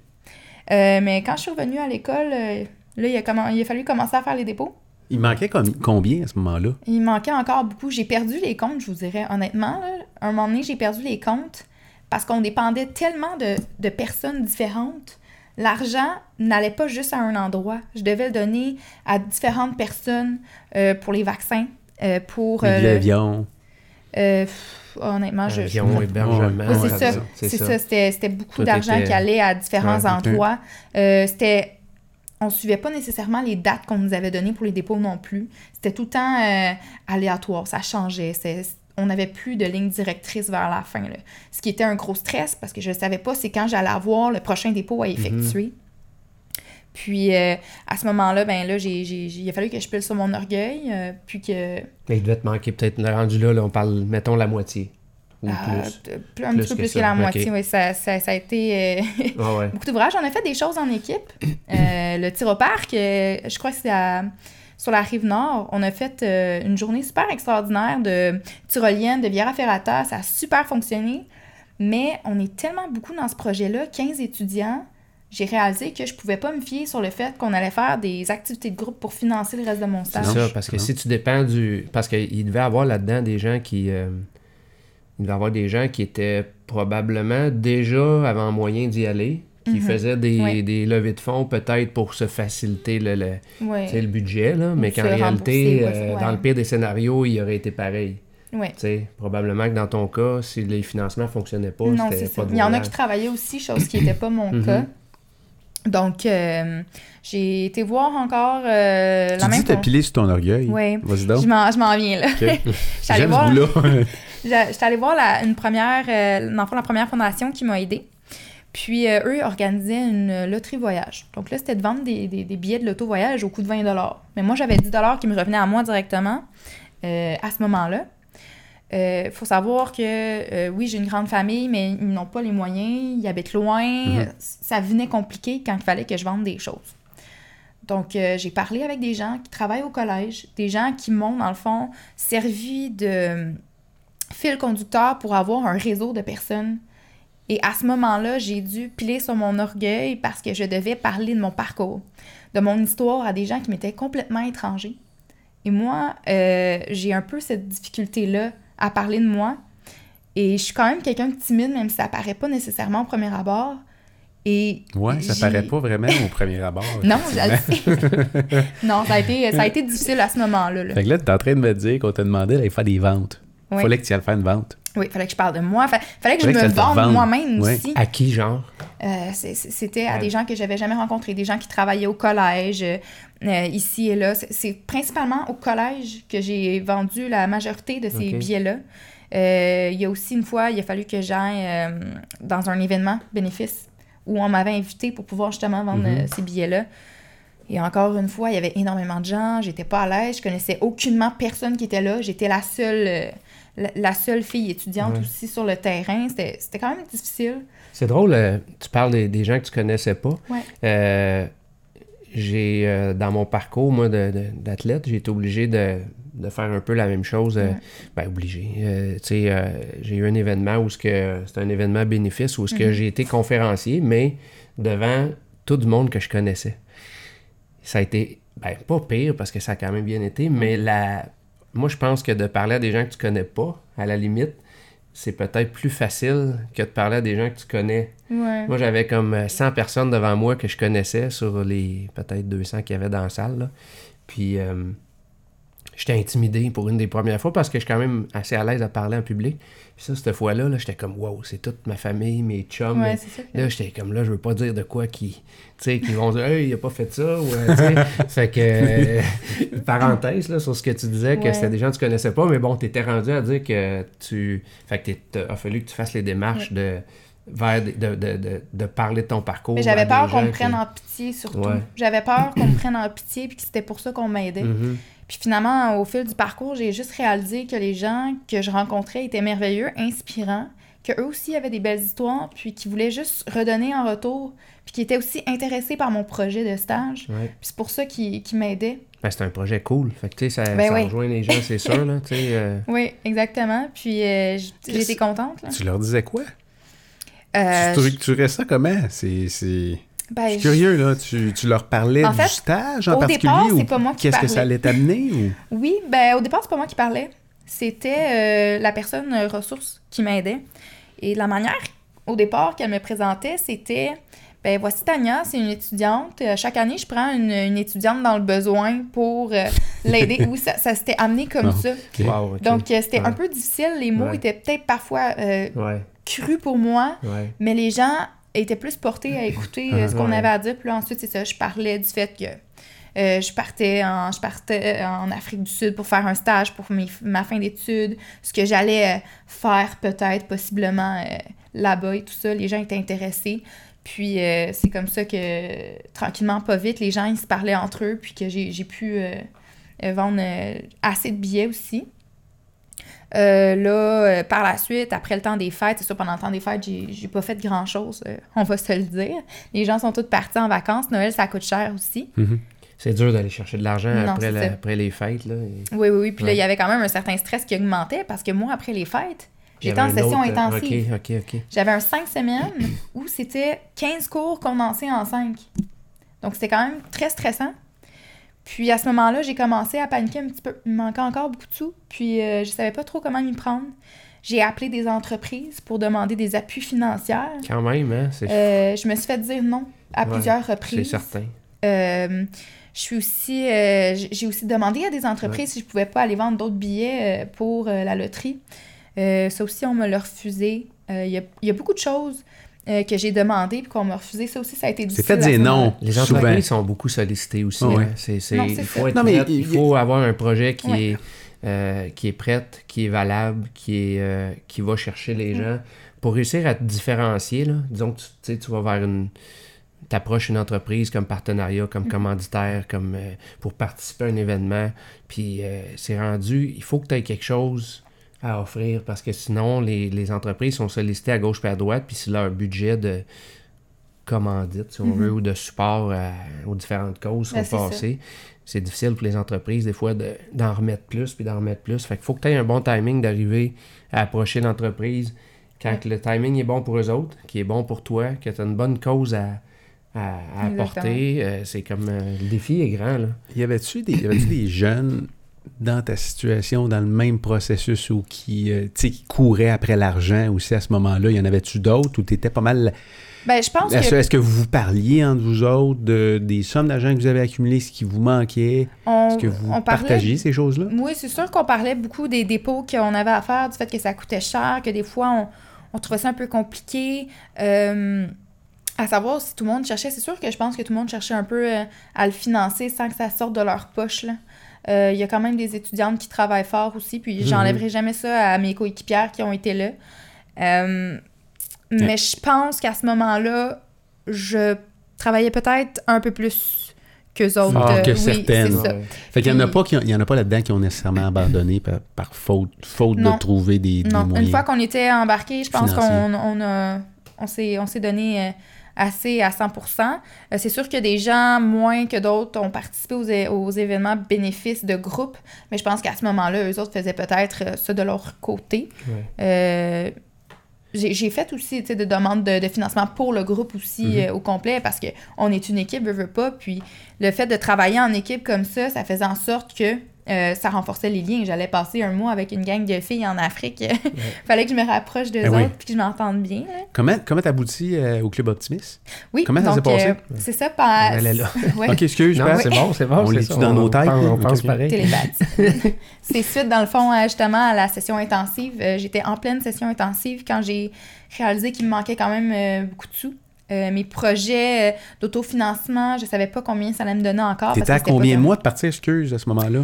Euh, mais quand je suis revenue à l'école, euh, là, il a, commen- il a fallu commencer à faire les dépôts. Il manquait com- combien à ce moment-là? Il manquait encore beaucoup. J'ai perdu les comptes, je vous dirais honnêtement. là. À un moment donné, j'ai perdu les comptes parce qu'on dépendait tellement de, de personnes différentes. L'argent n'allait pas juste à un endroit. Je devais le donner à différentes personnes euh, pour les vaccins, pour... Les euh, pff, honnêtement, je... je- Avion, hébergement. Ouais, oui, c'est ouais, ça. c'est C'est ça. C'était c'était beaucoup d'argent était- qui allait à différents Ouais, endroits. Euh, C'était. on suivait pas nécessairement les dates qu'on nous avait données pour les dépôts non plus. C'était tout le temps euh, aléatoire, ça changeait. C'est- on n'avait plus de ligne directrice vers la fin. là. Ce qui était un gros stress parce que je ne savais pas c'est quand j'allais avoir le prochain dépôt à effectuer. Puis euh, à ce moment-là, ben là, j'ai, j'ai- j'ai- il a fallu que je pile sur mon orgueil, euh, puis que Mais il devait te manquer peut-être, rendu là, là, on parle, mettons, la moitié. Ou euh, plus. plus- un Plus petit peu plus que la moitié. oui, ça, ça, ça a été euh, Ah ouais. beaucoup d'ouvrages. On a fait des choses en équipe. Le tir au parc, je crois que c'est à- sur la rive nord. On a fait euh, une journée super extraordinaire de tyrolienne, de Viera Ferrata. Ça a super fonctionné. Mais on est tellement beaucoup dans ce projet-là, 15 étudiants. J'ai réalisé que je pouvais pas me fier sur le fait qu'on allait faire des activités de groupe pour financer le reste de mon C'est stage. ça, parce que si tu dépends du. Parce qu'il devait avoir là-dedans des gens qui. euh, il devait avoir des gens qui étaient probablement déjà avant moyen d'y aller, qui Mhm. faisaient des, Ouais. des levées de fonds peut-être pour se faciliter le, le, Ouais. tu sais, le budget, là, mais qu'en réalité, euh, ouais. dans le pire des scénarios, il aurait été pareil. Ouais. Tu sais, probablement que dans ton cas, si les financements fonctionnaient pas, Non, c'était c'est pas ça. de Il y en a qui travaillaient aussi, chose qui n'était pas mon Mhm. cas. Donc, euh, j'ai été voir encore euh, la Tu même dis pilé sur ton orgueil. Ouais. Vas-y donc. Je m'en, viens là. Ok. J'allais J'aime voir, ce bout-là. j'étais allée voir la, une première, euh, dans la première fondation qui m'a aidée. Puis euh, eux organisaient une loterie voyage. Donc là, c'était de vendre des, des- des billets de loto voyage au coût de 20 Mais moi, j'avais 10 qui me revenaient à moi directement à ce moment-là. Il faut savoir que, euh, oui, j'ai une grande famille, mais ils n'ont pas les moyens, ils habitent loin. Mhm. Ça venait compliqué quand il fallait que je vende des choses. Donc, euh, j'ai parlé avec des gens qui travaillent au collège, des gens qui m'ont, dans le fond, servi de fil conducteur pour avoir un réseau de personnes. Et à ce moment-là, j'ai dû piler sur mon orgueil parce que je devais parler de mon parcours, de mon histoire à des gens qui m'étaient complètement étrangers. Et moi, euh, j'ai un peu cette difficulté-là à parler de moi. Et je suis quand même quelqu'un de timide, même si ça paraît pas nécessairement au premier abord. Et Ouais, ça paraît pas vraiment au premier abord. Non, je le sais. non, ça a, été, ça a été difficile à ce moment-là. là. Fait que là, t'es en train de me dire qu'on t'a demandé d'aller faire des ventes. Oui. Fallait que tu ailles faire une vente. Oui, il fallait que je parle de moi. Fa- fallait que Fallait je que me vende moi-même Ouais. aussi. À qui, genre? Euh, C'était à Ouais. des gens que j'avais jamais rencontrés, des gens qui travaillaient au collège, euh, ici et là. C'est- principalement au collège que j'ai vendu la majorité de ces billets-là. Euh, il y a aussi une fois, il a fallu que j'aille euh, dans un événement bénéfice où on m'avait invité pour pouvoir justement vendre Mhm. ces billets-là. Et encore une fois, il y avait énormément de gens, j'étais pas à l'aise, je connaissais aucunement personne qui était là, j'étais la seule, la, la seule fille étudiante Ouais. aussi sur le terrain. C'était c'était quand même difficile. C'est drôle, euh, tu parles des, des gens que tu connaissais pas. Ouais. Euh, j'ai, euh, dans mon parcours, moi, d'athlète, j'ai été obligé de, de faire un peu la même chose. euh, Ouais. Ben, obligé. Euh, tu sais, euh, j'ai eu un événement où ce que c'est un événement bénéfice où ce que Mhm. j'ai été conférencier, mais devant tout le monde que je connaissais. Ça a été, ben, pas pire parce que ça a quand même bien été, mais la, moi, je pense que de parler à des gens que tu connais pas, à la limite, c'est peut-être plus facile que de parler à des gens que tu connais. Ouais. Moi, j'avais comme euh, 100 personnes devant moi que je connaissais sur les peut-être 200 qu'il y avait dans la salle. là. Puis, euh, j'étais intimidé pour une des premières fois parce que je suis quand même assez à l'aise à parler en public. Puis ça, cette fois-là, là, j'étais comme, wow, c'est toute ma famille, mes chums. Ouais, que- Là, j'étais comme là, je veux pas dire de quoi qui. Tu qui vont dire, hey, il a pas fait ça. Ou, euh, tu fait que. euh, parenthèse, là, sur ce que tu disais, que Ouais. c'était des gens que tu connaissais pas, mais bon, t'étais rendu à dire que tu. Fait que t'es- a fallu que tu fasses les démarches de. Vers de, de, de, de parler de ton parcours. Mais j'avais peur qu'on me prenne en pitié surtout. Ouais. J'avais peur qu'on me prenne en pitié puis que c'était pour ça qu'on m'aidait. Mhm. Puis finalement, au fil du parcours, j'ai juste réalisé que les gens que je rencontrais étaient merveilleux, inspirants, qu'eux aussi avaient des belles histoires, puis qui voulaient juste redonner en retour, puis qui étaient aussi intéressés par mon projet de stage. Ouais. Puis c'est pour ça qu'ils qu'ils m'aidaient. Ben, c'est un projet cool. Fait que, tu sais, ça, Ben ça oui. rejoint les gens, c'est sûr, là. Euh, Oui, exactement. Puis euh, j'étais contente. Là. Tu leur disais quoi? Euh, tu je- structurais ça comment? C'est... c'est... ben, Je suis je- curieux, là. Tu, tu leur parlais En du fait, stage en au particulier? départ, ou c'est pas moi qui Qu'est-ce que ça allait t'amener? Ou... Oui, ben au départ, c'est pas moi qui parlais. C'était euh, la personne euh, ressource qui m'aidait. Et la manière, au départ, qu'elle me présentait, c'était ben voici Tania, c'est une étudiante. Euh, chaque année, je prends une, une étudiante dans le besoin pour euh, l'aider. oui, ça, ça s'était amené comme Non. ça. Wow. Donc, euh, c'était Ouais. un peu difficile. Les mots Ouais. étaient peut-être parfois euh, Ouais, crus pour moi, ouais. mais les gens était plus porté à écouter euh, ce qu'on Ouais. avait à dire. Puis là, ensuite, c'est ça, je parlais du fait que euh, je, partais en, je partais en Afrique du Sud pour faire un stage pour mes- ma fin d'études, ce que j'allais euh, faire peut-être, possiblement euh, là-bas et tout ça. Les gens étaient intéressés. Puis euh, c'est comme ça que, tranquillement, pas vite, les gens, ils se parlaient entre eux, puis que j'ai pu euh, euh, vendre euh, assez de billets aussi. Euh, là, euh, par la suite, après le temps des fêtes, c'est ça, pendant le temps des fêtes, j'ai pas fait grand-chose, euh, on va se le dire. Les gens sont tous partis en vacances. Noël, ça coûte cher aussi. C'est dur d'aller chercher de l'argent après, la- les fêtes. Là, et- Oui, oui, oui. Puis là, il y avait quand même un certain stress qui augmentait parce que moi, après les fêtes, j'étais en session autre, intensive. J'avais un 5 semaines où c'était 15 cours condensés en 5. Donc, c'était quand même très stressant. Puis, à ce moment-là, j'ai commencé à paniquer un petit peu. Il me manquait encore beaucoup de sous. Puis, euh, je savais pas trop comment m'y prendre. J'ai appelé des entreprises pour demander des appuis financiers. Quand même, hein? C'est Euh, je me suis fait dire non à Ouais, plusieurs c'est reprises. certain. Euh, je suis aussi, euh, j'ai aussi demandé à des entreprises si je pouvais pas aller vendre d'autres billets pour la loterie. Ça aussi, on me l'a refusé. Il y, a, il y a beaucoup de choses euh, que j'ai demandé puis qu'on m'a refusé. Ça aussi, ça a été C'est difficile. fait à dire ce moment-là. non. Les sont beaucoup sollicités aussi. Ouais. hein. C'est, c'est- Non, c'est il faut être Non, mais prête, il- il faut avoir un projet qui, Ouais. est, euh, qui est prête, qui est valable, qui, est, euh, qui va chercher les gens. Pour réussir à te différencier, là, disons que tu, tu sais, tu vas vers une... t'approches une entreprise comme partenariat, comme commanditaire, comme euh, pour participer à un événement, puis euh, c'est rendu, il faut que tu aies quelque chose à offrir parce que sinon, les, les entreprises sont sollicitées à gauche et à droite, puis c'est leur budget de commandite, si on veut, ou de support à- aux différentes causes Ben, sont passées. C'est difficile pour les entreprises, des fois, de- d'en remettre plus, puis d'en remettre plus. Fait qu'il faut que tu aies un bon timing d'arriver à approcher l'entreprise quand le timing est bon pour eux autres, qui est bon pour toi, que tu as une bonne cause à, à, apporter. Euh, c'est comme... euh, le défi est grand, là. Y avait-tu des, y avait-tu des jeunes dans ta situation, dans le même processus ou qui, euh, tu sais, qui couraient après l'argent aussi à ce moment-là? Y en avait-tu d'autres ou t'étais pas mal... Ben, je pense Est-ce, que est-ce que vous vous parliez entre vous autres de, des sommes d'argent que vous avez accumulées, ce qui vous manquait? Est-ce que vous parlait partagiez ces choses-là? Oui, c'est sûr qu'on parlait beaucoup des dépôts qu'on avait à faire, du fait que ça coûtait cher, que des fois, on, on trouvait ça un peu compliqué. Euh, à savoir si tout le monde cherchait, c'est sûr que je pense que tout le monde cherchait un peu euh, à le financer sans que ça sorte de leur poche. là. Euh, Il y a quand même des étudiantes qui travaillent fort aussi, puis Mhm. j'enlèverai jamais ça à mes coéquipières qui ont été là. Euh, mais je pense qu'à ce moment-là, je travaillais peut-être un peu plus qu'eux autres. Fort Euh, que oui, certaines. ça. Ouais. Fait qu'il y en a pas qui ont- il y en a pas là-dedans qui ont nécessairement abandonné par, par faute, faute Non. de trouver des, des Non, moyens. une fois qu'on était embarqué, je pense qu'on on a, on s'est, on s'est donné euh, assez à 100 Euh, C'est sûr que des gens, moins que d'autres, ont participé aux, événements bénéfices de groupe, mais je pense qu'à ce moment-là, eux autres faisaient peut-être euh, ça de leur côté. Ouais. Euh, j'ai fait aussi des demandes de, de financement pour le groupe aussi Mhm. euh, au complet parce que on est une équipe, veut, veut pas. Puis le fait de travailler en équipe comme ça, ça faisait en sorte que euh, ça renforçait les liens. J'allais passer un mois avec une gang de filles en Afrique. Fallait que je me rapproche d'eux Ben oui. autres puis que je m'entende bien. là. Comment comment t'aboutis euh, au Club Optimiste? Oui, Comment ça s'est donc, passé? euh, c'est ça, par... Elle est là. Ouais. Ok, excuse, c'est bon, c'est bon. On ça, dans nos têtes? On pense Ok. pareil. télépathie. c'est suite, dans le fond, euh, justement, à la session intensive. Euh, J'étais en pleine session intensive quand j'ai réalisé qu'il me manquait quand même euh, beaucoup de sous. Euh, mes projets euh, d'autofinancement, je savais pas combien ça allait me donner encore. parce T'étais que à combien de mois de partir, excuse, à ce moment-là?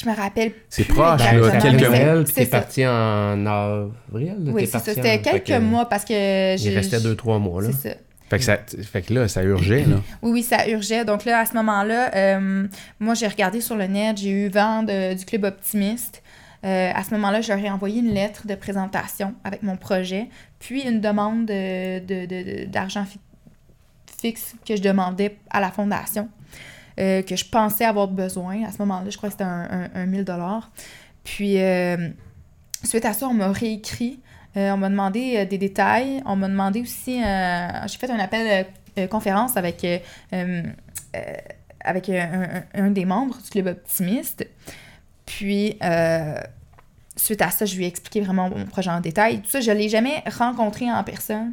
Je me rappelle. C'est proche, là, quelques mois. puis t'es parti en avril. Oui, c'est ça. C'était quelques que mois parce que. Il restait 2-3 mois, là. C'est ça. Fait que, ça, fait que là, ça urgeait, là. Oui, oui, ça urgeait. Donc là, à ce moment-là, euh, moi, j'ai regardé sur le net, j'ai eu vent de- du Club Optimiste. Euh, à ce moment-là, ai envoyé une lettre de présentation avec mon projet, puis une demande de- de- de- de- d'argent fi- fixe que je demandais à la fondation, euh, que je pensais avoir besoin. À ce moment-là, je crois que c'était un, un, un 1000 Puis, euh, suite à ça, on m'a réécrit. Euh, on m'a demandé des détails. On m'a demandé aussi... j'ai fait un appel conférence avec, avec un, des membres du Club Optimiste. Puis, suite à ça, je lui ai expliqué vraiment mon projet en détail. Tout ça, je ne l'ai jamais rencontré en personne.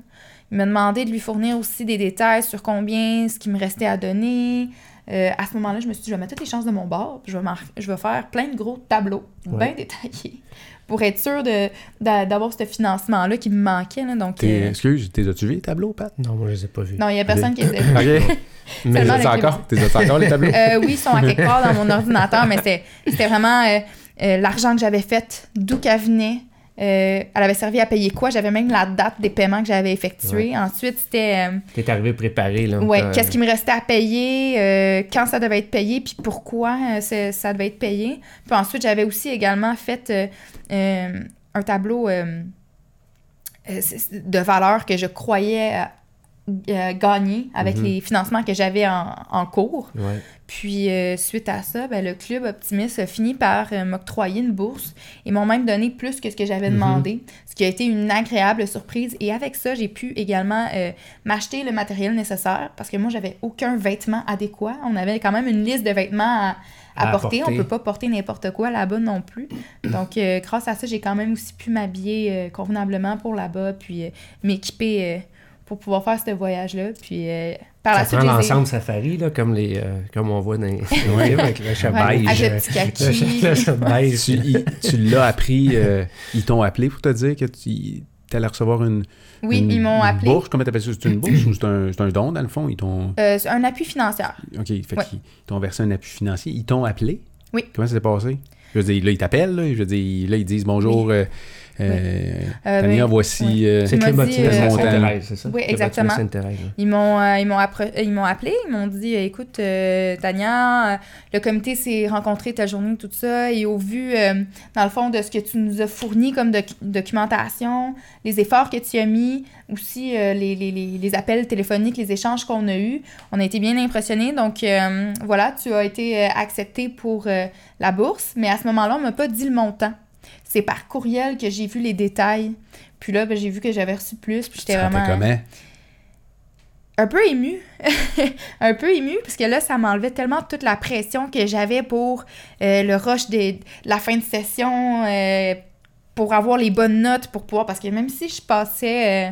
Il m'a demandé de lui fournir aussi des détails sur combien, ce qui me restait à donner. Euh, à ce moment-là, je me suis dit, je vais mettre toutes les chances de mon bord, puis je vais, je vais faire plein de gros tableaux, Ouais. bien détaillés, pour être sûr de, d'a- d'avoir ce financement-là qui me manquait. là. donc, euh, Excuse, t'es as-tu vu les tableaux, Pat? Non, moi, je les ai pas vus. non, il n'y a personne qui était. OK. Mais T'es Seulement as avec les encore? T'es as encore les tableaux? Euh, oui, ils sont à quelque part dans mon ordinateur, mais c'était c'était vraiment euh, euh, l'argent que j'avais fait, d'où qu'elle venait. Euh, elle avait servi à payer quoi? J'avais même la date des paiements que j'avais effectués. Ensuite, c'était euh, T'es arrivé préparé, là. ouais, T'as- qu'est-ce qui me restait à payer, euh, quand ça devait être payé, puis pourquoi euh, ça devait être payé. Puis ensuite, j'avais aussi également fait un tableau de valeur que je croyais euh, gagner avec Mhm. les financements que j'avais en, en cours. Ouais. Puis, euh, suite à ça, ben, le club Optimist a fini par euh, m'octroyer une bourse et m'ont même donné plus que ce que j'avais Mhm. demandé, ce qui a été une agréable surprise. Et avec ça, j'ai pu également euh, m'acheter le matériel nécessaire parce que moi, j'avais aucun vêtement adéquat. On avait quand même une liste de vêtements à, à À porter. On peut pas porter n'importe quoi là-bas non plus. Donc, grâce à ça, j'ai quand même aussi pu m'habiller convenablement pour là-bas, puis m'équiper pour pouvoir faire ce voyage-là. Puis, euh, par Ça la suite, prend l'ensemble safari, là, comme, les, euh, comme on voit dans les films avec le Ouais, avec le petit kaki. Le chat- le chat beige. tu l'as appris, euh, ils t'ont appelé pour te dire que tu allais recevoir une, Oui, une- ils m'ont une appelé. bourse. Comment t'appelles ça? C'est une bourse ou c'est un, c'est un don, dans le fond? Ils t'ont... Euh, c'est un appui financier. OK, fait Ouais. qu'ils t'ont versé un appui financier. Ils t'ont appelé? Oui. Comment ça s'est passé? Je veux dire, là, ils t'appellent, là. Je veux dire, là, ils disent bonjour, euh, euh, Euh, Tania, voici... euh, C'est Club dit, Optimiste euh, à montant. Sainte-Thérèse, c'est ça? Oui, exactement. Ils m'ont euh, ils m'ont appre- ils m'ont appelé, ils m'ont dit écoute euh, Tania, euh, le comité s'est rencontré ta journée tout ça et au vu euh, dans le fond de ce que tu nous as fourni comme doc- documentation, les efforts que tu as mis, aussi euh, les, les, les, les appels téléphoniques, les échanges qu'on a eus, on a été bien impressionnés. Donc euh, voilà, tu as été euh, accepté pour euh, la bourse, mais à ce moment-là, on m'a pas dit le montant. C'est par courriel que j'ai vu les détails. Puis là, ben, j'ai vu que j'avais reçu plus, puis j'étais vraiment comment? un peu émue. un peu émue, parce que là, ça m'enlevait tellement toute la pression que j'avais pour euh, le rush de de la fin de session, euh, pour avoir les bonnes notes, pour pouvoir. Parce que même si je passais. euh,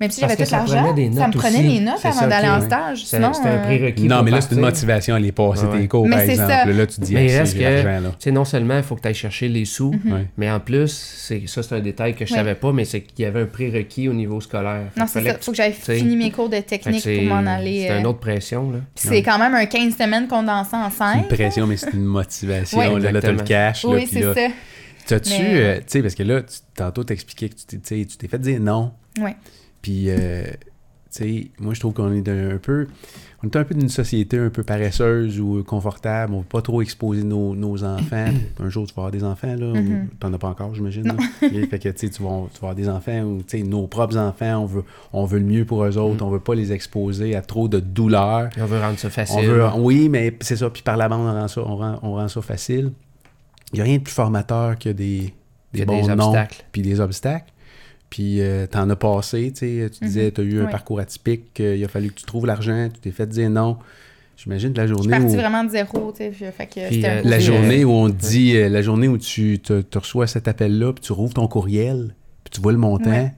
même si Parce j'avais que tout ça l'argent, prenait des ça me notes prenait aussi. les notes avant d'aller en stage. C'était un euh, prérequis. Non, pour mais là, c'est une motivation à aller passer Ouais, tes cours, Mais par c'est exemple. ça. Là, tu dis, Mais il reste que-. Tu non seulement il faut que tu ailles chercher les sous, Mhm. Mais en plus, c'est ça c'est un détail que je savais pas, mais c'est qu'il y avait un prérequis au niveau scolaire. Non, c'est ça. que Faut que j'aille fini mes cours de technique pour m'en aller. C'est euh, une autre pression, là. C'est quand même un 15 semaines condensé en C'est 5. une pression, mais c'est une motivation. Là, t'as le cash. Oui, c'est ça. T'as-tu, Mais- euh, tu sais, parce que là, tu- tantôt, t'expliquais que tu t'es- tu tu fait dire non. Ouais. Puis, euh, tu sais, moi, je trouve qu'on est un peu... On est un peu d'une société un peu paresseuse ou confortable. On ne veut pas trop exposer nos, nos enfants. un jour, tu vas avoir des enfants, là. Mhm. T'en as pas encore, j'imagine. fait que, tu sais, tu vas, tu vas avoir des enfants ou, tu sais, nos propres enfants, on veut, on veut le mieux pour eux autres. On veut pas les exposer à trop de douleur. On veut rendre ça facile. On veut, oui, mais c'est ça. Puis par la bande, on rend ça, on rend, on rend ça facile. Il n'y a rien de plus formateur que des, des bons des noms obstacles. puis des obstacles. Puis euh, t'en as passé, tu sais. Tu disais, tu as eu un Mhm. Parcours atypique, euh, il a fallu que tu trouves l'argent, tu t'es fait dire non. J'imagine que la Je suis journée partie où... vraiment de zéro, tu sais. Fait que Puis, euh, La Oui, journée euh, où on te dit, euh, la journée où tu te, te reçois cet appel-là, puis tu rouvres ton courriel, puis tu vois le montant,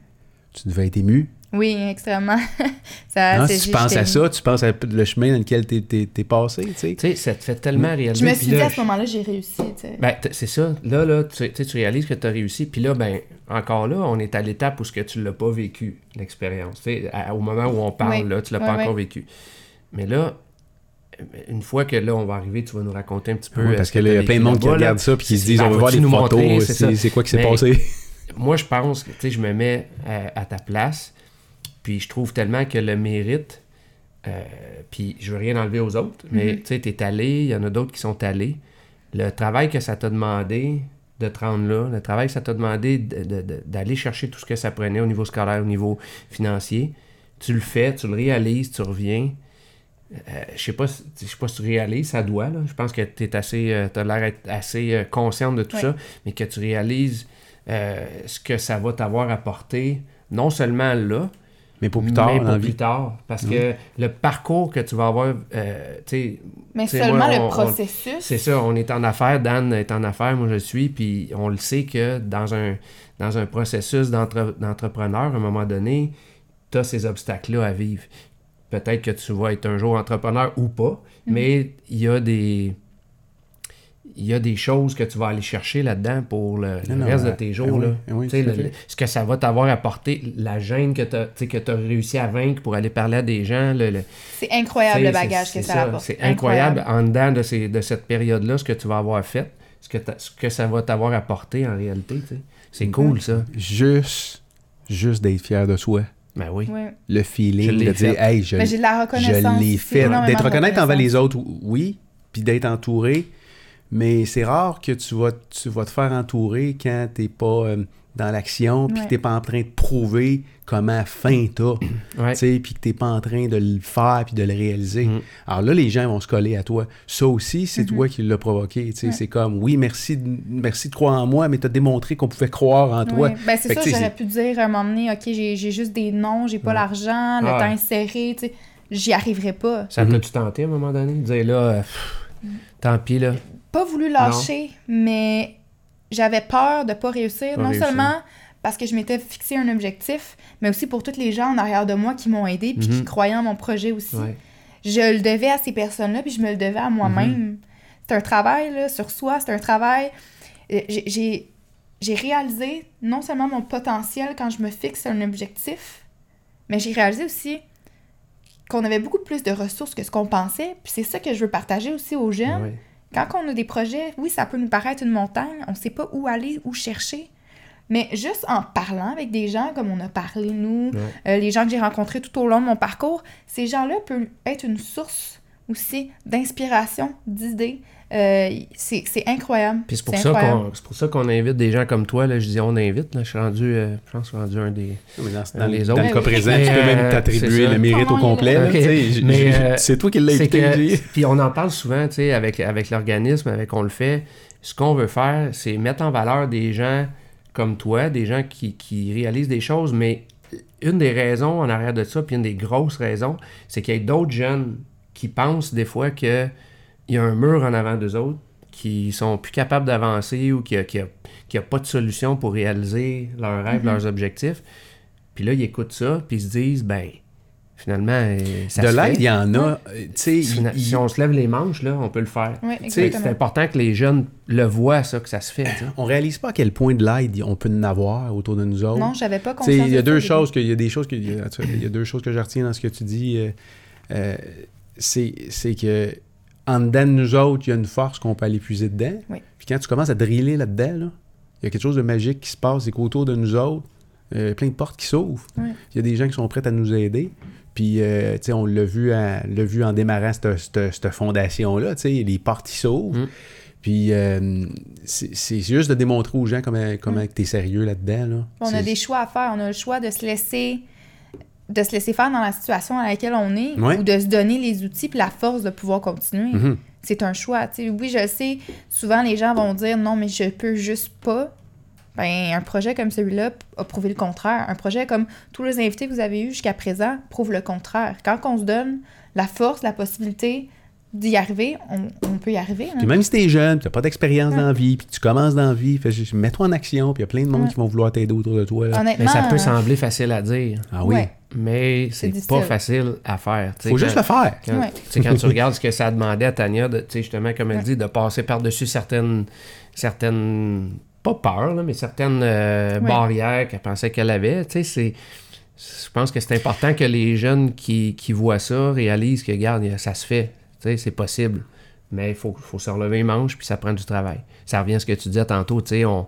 tu devais être ému. Oui, extrêmement. ça, Hein, si tu penses à ça, tu penses à le chemin dans lequel t'es es, passé, tu sais. Tu sais, ça te fait tellement réaliser. Je me suis dit là, à ce moment-là, j'ai réussi, tu sais. Ben, c'est ça. Là, là, tu, tu tu réalises que tu as réussi. Puis là, ben, encore là, on est à l'étape où ce que tu l'as pas vécu, l'expérience. Tu au moment où on parle, Oui. là, tu l'as Ouais, pas ouais. encore vécu. Mais là, une fois que là, on va arriver, tu vas nous raconter un petit peu. Euh, parce ce que là, il y a plein de monde qui regarde ça puis qui se disent on veut voir les nous photos, c'est quoi qui s'est passé? Moi, je pense que, tu sais, je me mets à, à ta place, puis je trouve tellement que le mérite, euh, puis je veux rien enlever aux autres, mais Mhm. tu sais, t'es allé, il y en a d'autres qui sont allés. Le travail que ça t'a demandé de te rendre là, le travail que ça t'a demandé de- de- de- d'aller chercher tout ce que ça prenait au niveau scolaire, au niveau financier, tu le fais, tu le réalises, tu reviens. Euh, je sais pas, je sais pas si tu réalises, ça doit, là. Je pense que tu assez, euh, t'as l'air assez euh, consciente de tout ça, mais que tu réalises ce que ça va t'avoir apporté, non seulement là, Mais pour plus tard, mais pour plus tard. Parce que le parcours que tu vas avoir, euh, tu sais, Mais seulement moi, le on- processus. c'est ça, on est en affaires, Dan est en affaires, moi je suis, puis on le sait que dans un, dans un processus d'entre- d'entrepreneur, à un moment donné, tu as ces obstacles-là à vivre. Peut-être que tu vas être un jour entrepreneur ou pas, Mhm. mais il y a des. Il y a des choses que tu vas aller chercher là-dedans pour le, le Non, non, reste de euh, tes eh jours. oui, là. eh oui, le- ce que ça va t'avoir apporté, la gêne que tu as, réussi à vaincre pour aller parler à des gens. le- le- C'est incroyable le bagage que ça apporte. C'est incroyable en dedans de, ces, de cette période-là, ce que tu vas avoir fait, ce que, ce que ça va t'avoir apporté en réalité. tu sais. C'est Mm-hmm. cool, ça. Juste, juste d'être fier de soi. Ben oui. Le feeling de dire, hey, je, Ben, j'ai de la reconnaissance. je l'ai fait. D'être reconnaître envers les autres, oui, puis d'être entouré. Mais c'est rare que tu vas, tu vas te faire entourer quand t'es pas euh, dans l'action, puis Ouais. que t'es pas en train de prouver comment fin t'as. Ouais. tu sais, puis que t'es pas en train de le faire puis de le réaliser. Mm. Alors là, les gens vont se coller à toi. Ça aussi, c'est Mhm. toi qui l'as provoqué. tu sais. Ouais. C'est comme, oui, merci, de- merci de croire en moi, mais t'as démontré qu'on pouvait croire en toi. Ouais. Ben, c'est ça, j'aurais pu dire à un moment donné, OK, j'ai juste des noms, j'ai pas Ouais. l'argent, le Ah. temps est serré, tu sais, j'y arriverai pas. Ça Mhm. t'a-tu tenté à un moment donné de dire là, euh, pff, tant pis là. Pas voulu lâcher, mais j'avais peur de pas réussir. Pas non réussir. seulement parce que je m'étais fixé un objectif, mais aussi pour tous les gens en arrière de moi qui m'ont aidé puis qui Mhm. croyaient en mon projet aussi. Ouais. Je le devais à ces personnes-là, puis je me le devais à moi-même. C'est un travail là, sur soi, c'est un travail. euh, j'ai- réalisé non seulement mon potentiel quand je me fixe un objectif, mais j'ai réalisé aussi qu'on avait beaucoup plus de ressources que ce qu'on pensait. Puis c'est ça que je veux partager aussi aux jeunes. Ouais. Quand on a des projets, oui, ça peut nous paraître une montagne, on sait pas où aller, où chercher. Mais juste en parlant avec des gens comme on a parlé, nous, Ouais. euh, les gens que j'ai rencontrés tout au long de mon parcours, ces gens-là peuvent être une source aussi d'inspiration, d'idées. Euh, c'est incroyable. Puis c'est pour, ça qu'on, c'est pour ça qu'on invite des gens comme toi. Là, je dis on invite. Là, je suis rendu, euh, je pense que je suis rendu un des. Mais dans, les autres. dans le cas Mais oui. présent, Mais, tu peux même euh, c'est t'attribuer le mérite au complet. là. là, Ok. tu sais. J- Mais, j- euh, c'est toi qui l'as invité, que- puis on en parle souvent, tu sais, avec, avec l'organisme, avec on le fait. Ce qu'on veut faire, c'est mettre en valeur des gens comme toi, des gens qui, qui réalisent des choses, mais une des raisons en arrière de ça, puis une des grosses raisons, c'est qu'il y a d'autres jeunes qui pensent des fois qu'il y a un mur en avant d'eux autres, qui sont plus capables d'avancer ou a, qu'il y a- qu'il y a pas de solution pour réaliser leurs rêves, leurs objectifs. Puis là, ils écoutent ça, puis ils se disent, ben, finalement, euh, ça De l'aide, il y en a. euh, Tu sais, Si, il- si on se lève les manches, là, on peut le faire. Oui, C'est important que les jeunes le voient, ça, que ça se fait. tu sais. on réalise pas à quel point de l'aide on peut en avoir autour de nous autres. Non, j'avais pas conscience. il y a deux choses que, il y a des choses que, il y a, il y a deux choses que je retiens dans ce que tu dis. euh, euh, c'est, c'est que en dedans de nous autres, il y a une force qu'on peut aller puiser dedans. Oui. Puis quand tu commences à driller là-dedans, là, il y a quelque chose de magique qui se passe, c'est qu'autour de nous autres, euh, il y a plein de portes qui s'ouvrent. Oui. Il y a des gens qui sont prêts à nous aider. Puis, euh, tu sais, on l'a vu, à- l'a vu en démarrant cette, cette- cette fondation-là, tu sais, les portes qui s'ouvrent. Mm. Puis, euh, c'est, c'est juste de démontrer aux gens comment, comment tu es sérieux là-dedans. Là. On a des choix à faire. On a le choix de se laisser de se laisser faire dans la situation dans laquelle on est Ouais. ou de se donner les outils et la force de pouvoir continuer. Mhm. C'est un choix. oui, je sais, souvent les gens vont dire non, mais je peux juste pas. Ben, un projet comme celui-là a prouvé le contraire. Un projet comme tous les invités que vous avez eus jusqu'à présent prouve le contraire. Quand on se donne la force, la possibilité d'y arriver, on, on peut y arriver. là. Puis même si t'es jeune, tu n'as pas d'expérience dans la vie, puis tu commences dans la vie, mets-toi en action, puis il y a plein de monde Ouais. qui vont vouloir t'aider autour de toi. Mais ça peut euh, sembler facile à dire, Ah oui, ouais. mais c'est pas facile à faire. tu sais, faut quand- juste le faire. Quand, Ouais. tu sais, quand tu regardes ce que ça demandait à Tania, de, tu sais, justement, comme elle Ouais. dit, de passer par-dessus certaines, certaines, pas peur, là, mais certaines euh, Ouais. barrières qu'elle pensait qu'elle avait, tu sais, c'est... Je pense que c'est important que les jeunes qui, qui voient ça réalisent que, regarde, ça se fait, c'est possible. Mais il faut, faut se relever les manches, puis ça prend du travail. Ça revient à ce que tu disais tantôt, tu sais, on,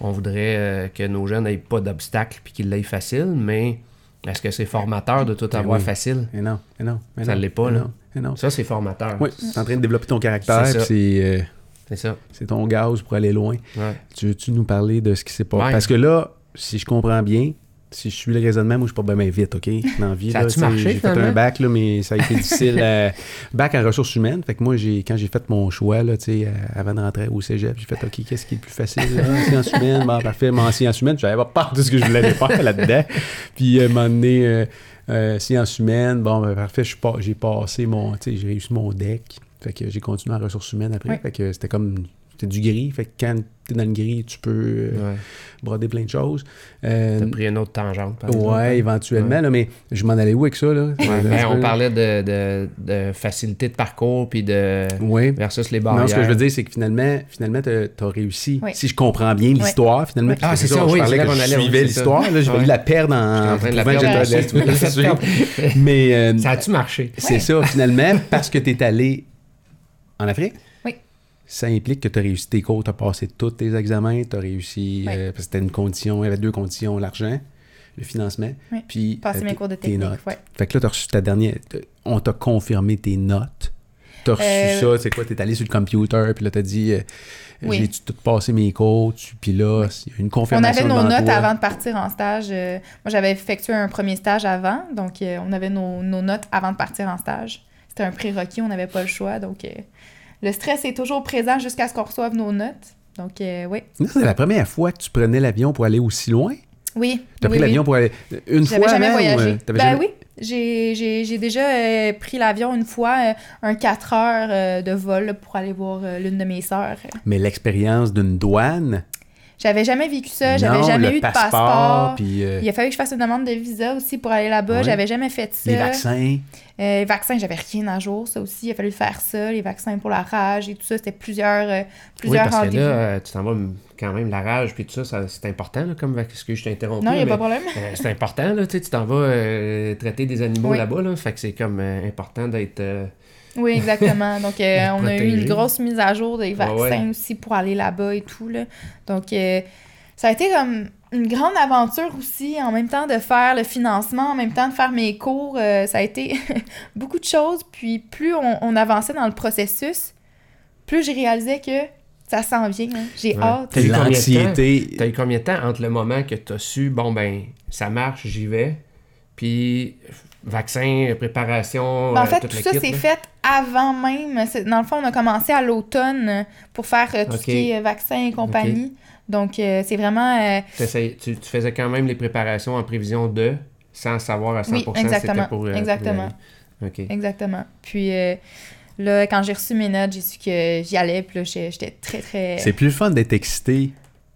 on voudrait euh, que nos jeunes n'aient pas d'obstacles, puis qu'ils l'aient facile, mais est-ce que c'est formateur de tout Ben avoir oui. facile? Mais non, mais non. Ça non, l'est pas, là. non, mais non. Ça, c'est formateur. Oui, tu es en train de développer ton caractère, C'est ça. puis c'est, euh, C'est ça. c'est ton gaz pour aller loin. Ouais. Tu veux-tu nous parler de ce qui s'est passé? Ouais. Parce que là, si je comprends bien, si je suis le raisonnement, moi, je suis pas bien vite, OK? Dans la vie, Ça là, a-tu tu sais, marché, J'ai fait un bac, là, mais ça a été difficile. euh, bac en ressources humaines. Fait que moi, j'ai, quand j'ai fait mon choix, là, euh, avant de rentrer au cégep, j'ai fait, OK, qu'est-ce qui est le plus facile? Ah, sciences humaines, bon, parfait. Mais en sciences humaines, j'avais pas peur de ce que je voulais faire là-dedans. Puis, euh, m'en donné, euh, sciences humaines, bon, ben, parfait, j'ai passé mon, tu sais, j'ai réussi mon deck. Fait que j'ai continué en ressources humaines après. Oui. Fait que c'était comme C'est du gris. Fait que quand t'es dans le gris, tu peux euh, Ouais. broder plein de choses. Euh, T'as pris une autre tangente, par exemple, ouais, hein? éventuellement, là, mais je m'en allais où avec ça, là? Ouais, ben, on parlait de, de, de facilité de parcours puis de Oui. versus les barrières. Non, ce que je veux dire, c'est que finalement, finalement, t'as as réussi. Si je comprends bien l'histoire, finalement. Ah, c'est ça, je oui, parlais c'est là que je suivais l'histoire. Là, j'ai la perdre en, en train de la perdre. Mais euh, Ça a-tu marché? c'est ça, finalement, parce que tu es allé en Afrique? Ça implique que tu as réussi tes cours, tu as passé tous tes examens, tu as réussi, Oui. euh, parce que c'était une condition, il y avait deux conditions, l'argent, le financement, Oui. puis Passer euh, mes tes- cours de tes technique, notes. ouais. Fait que là, tu as reçu ta dernière, on t'a confirmé tes notes. Tu as reçu Euh, ça, c'est quoi, tu es allé sur le computer, puis là, tu as dit, euh, Oui. j'ai tout passé mes cours, puis là, il y a une On confirmation avait nos notes toi. avant de partir en stage. Moi, j'avais effectué un premier stage avant, donc on avait nos, nos notes avant de partir en stage. C'était un prérequis, on n'avait pas le choix. Donc, le stress est toujours présent jusqu'à ce qu'on reçoive nos notes. Donc, euh, oui. C'est la première fois que tu prenais l'avion pour aller aussi loin? Oui. Tu as oui, pris oui. l'avion pour aller une fois jamais voyagé? euh, Ben jamais- oui. J'ai déjà euh, pris l'avion une fois, euh, un 4 heures de vol là, pour aller voir l'une de mes sœurs. Mais l'expérience d'une douane, J'avais jamais vécu ça, j'avais jamais eu de passeport, puis euh, Il a fallu que je fasse une demande de visa aussi pour aller là-bas. J'avais jamais fait ça. les vaccins. Euh, les vaccins, j'avais rien à jour, ça aussi. Il a fallu faire ça. Les vaccins pour la rage et tout ça, c'était plusieurs, euh, Oui, plusieurs parce que rendez-vous. là, euh, tu t'en vas quand même la rage puis tout ça, ça c'est important, là, comme ce que je t'ai interrompu. non, il n'y a mais, pas de problème. c'est important, là, tu t'en vas traiter des animaux Oui. là-bas, là, fait que c'est comme important d'être... Oui, exactement. Donc, euh, on a eu une grosse mise à jour des vaccins ouais. aussi pour aller là-bas et tout. Là. Donc, euh, ça a été comme une grande aventure aussi, en même temps de faire le financement, en même temps de faire mes cours. euh, ça a été beaucoup de choses. Puis, plus on, on avançait dans le processus, plus j'ai réalisé que ça s'en vient. hein. J'ai Ouais. hâte. T'as eu combien de L'anxiété. T'as eu combien de temps entre le moment que t'as su, bon ben, ça marche, j'y vais, puis vaccin, préparation, Ben, en euh, fait, tout ça, c'est fait avant même. C'est- Dans le fond, on a commencé à l'automne pour faire euh, tout ce qui est euh, vaccin et compagnie. Donc, euh, c'est vraiment... euh, Tu, tu faisais quand même les préparations en prévision de, sans savoir à 100% Oui, exactement. c'était pour... euh, Exactement. pour y aller. OK. Exactement. Puis euh, là, quand j'ai reçu mes notes, j'ai su que j'y allais. Puis là, j'étais très, très... C'est plus fun d'être excité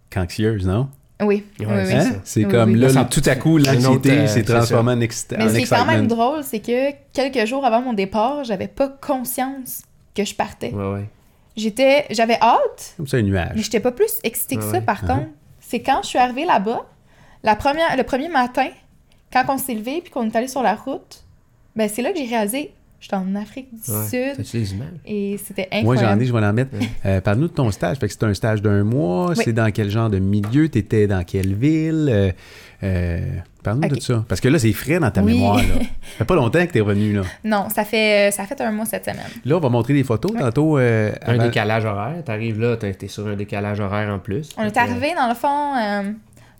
qu'anxieuse, non? Oui, Ouais, oui, oui. c'est Hein? ça. C'est Oui, comme oui. là, tout à coup, l'anxiété euh, s'est c'est transformée en, excita- Mais ce qui est quand même drôle, c'est que quelques jours avant mon départ, j'avais pas conscience que je partais. Ouais, ouais. J'étais... J'avais hâte, Comme ça, un mais nuage. j'étais pas plus excitée que ça, ouais. par Uh-huh. contre. C'est quand je suis arrivée là-bas, la première, le premier matin, quand on s'est levé puis qu'on est allé sur la route, ben c'est là que j'ai réalisé, j'étais en Afrique du ouais. Sud T'as-tu les images? et c'était Moi, incroyable. j'en ai, je vais en mettre. Ouais. Euh, Parle-nous de ton stage. Fait que c'est un stage d'un mois. Oui. C'est dans quel genre de milieu? T'étais dans quelle ville? Euh, euh, Parle-nous de Ok. ça. Parce que là, c'est frais dans ta Oui. mémoire. Là. Ça fait pas longtemps que t'es revenu. Là. Non, ça fait, ça fait un mois cette semaine. là, on va montrer des photos Ouais. tantôt. euh, Un avant- décalage horaire. T'arrives là, t'es t'es sur un décalage horaire en plus. On est arrivé dans le fond.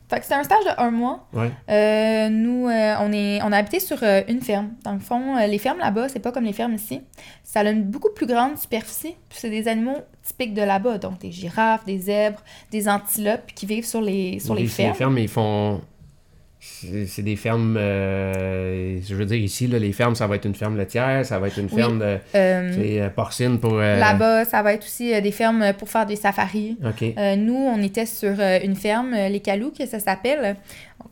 Fait que c'était un stage de un mois. Ouais. Euh, nous, euh, on, est, on a habité sur euh, une ferme. Dans le fond, euh, les fermes là-bas, c'est pas comme les fermes ici. Ça a une beaucoup plus grande superficie. Puis c'est des animaux typiques de là-bas. Donc des girafes, des zèbres, des antilopes qui vivent sur les, sur les fermes. ils font. C'est des fermes. euh, je veux dire, ici, là, les fermes, ça va être une ferme laitière, ça va être une Oui. ferme de, Euh, euh, porcine pour. euh, Là-bas, ça va être aussi euh, des fermes pour faire des safaris. Euh, nous, on était sur euh, une ferme, les Calous, que ça s'appelle,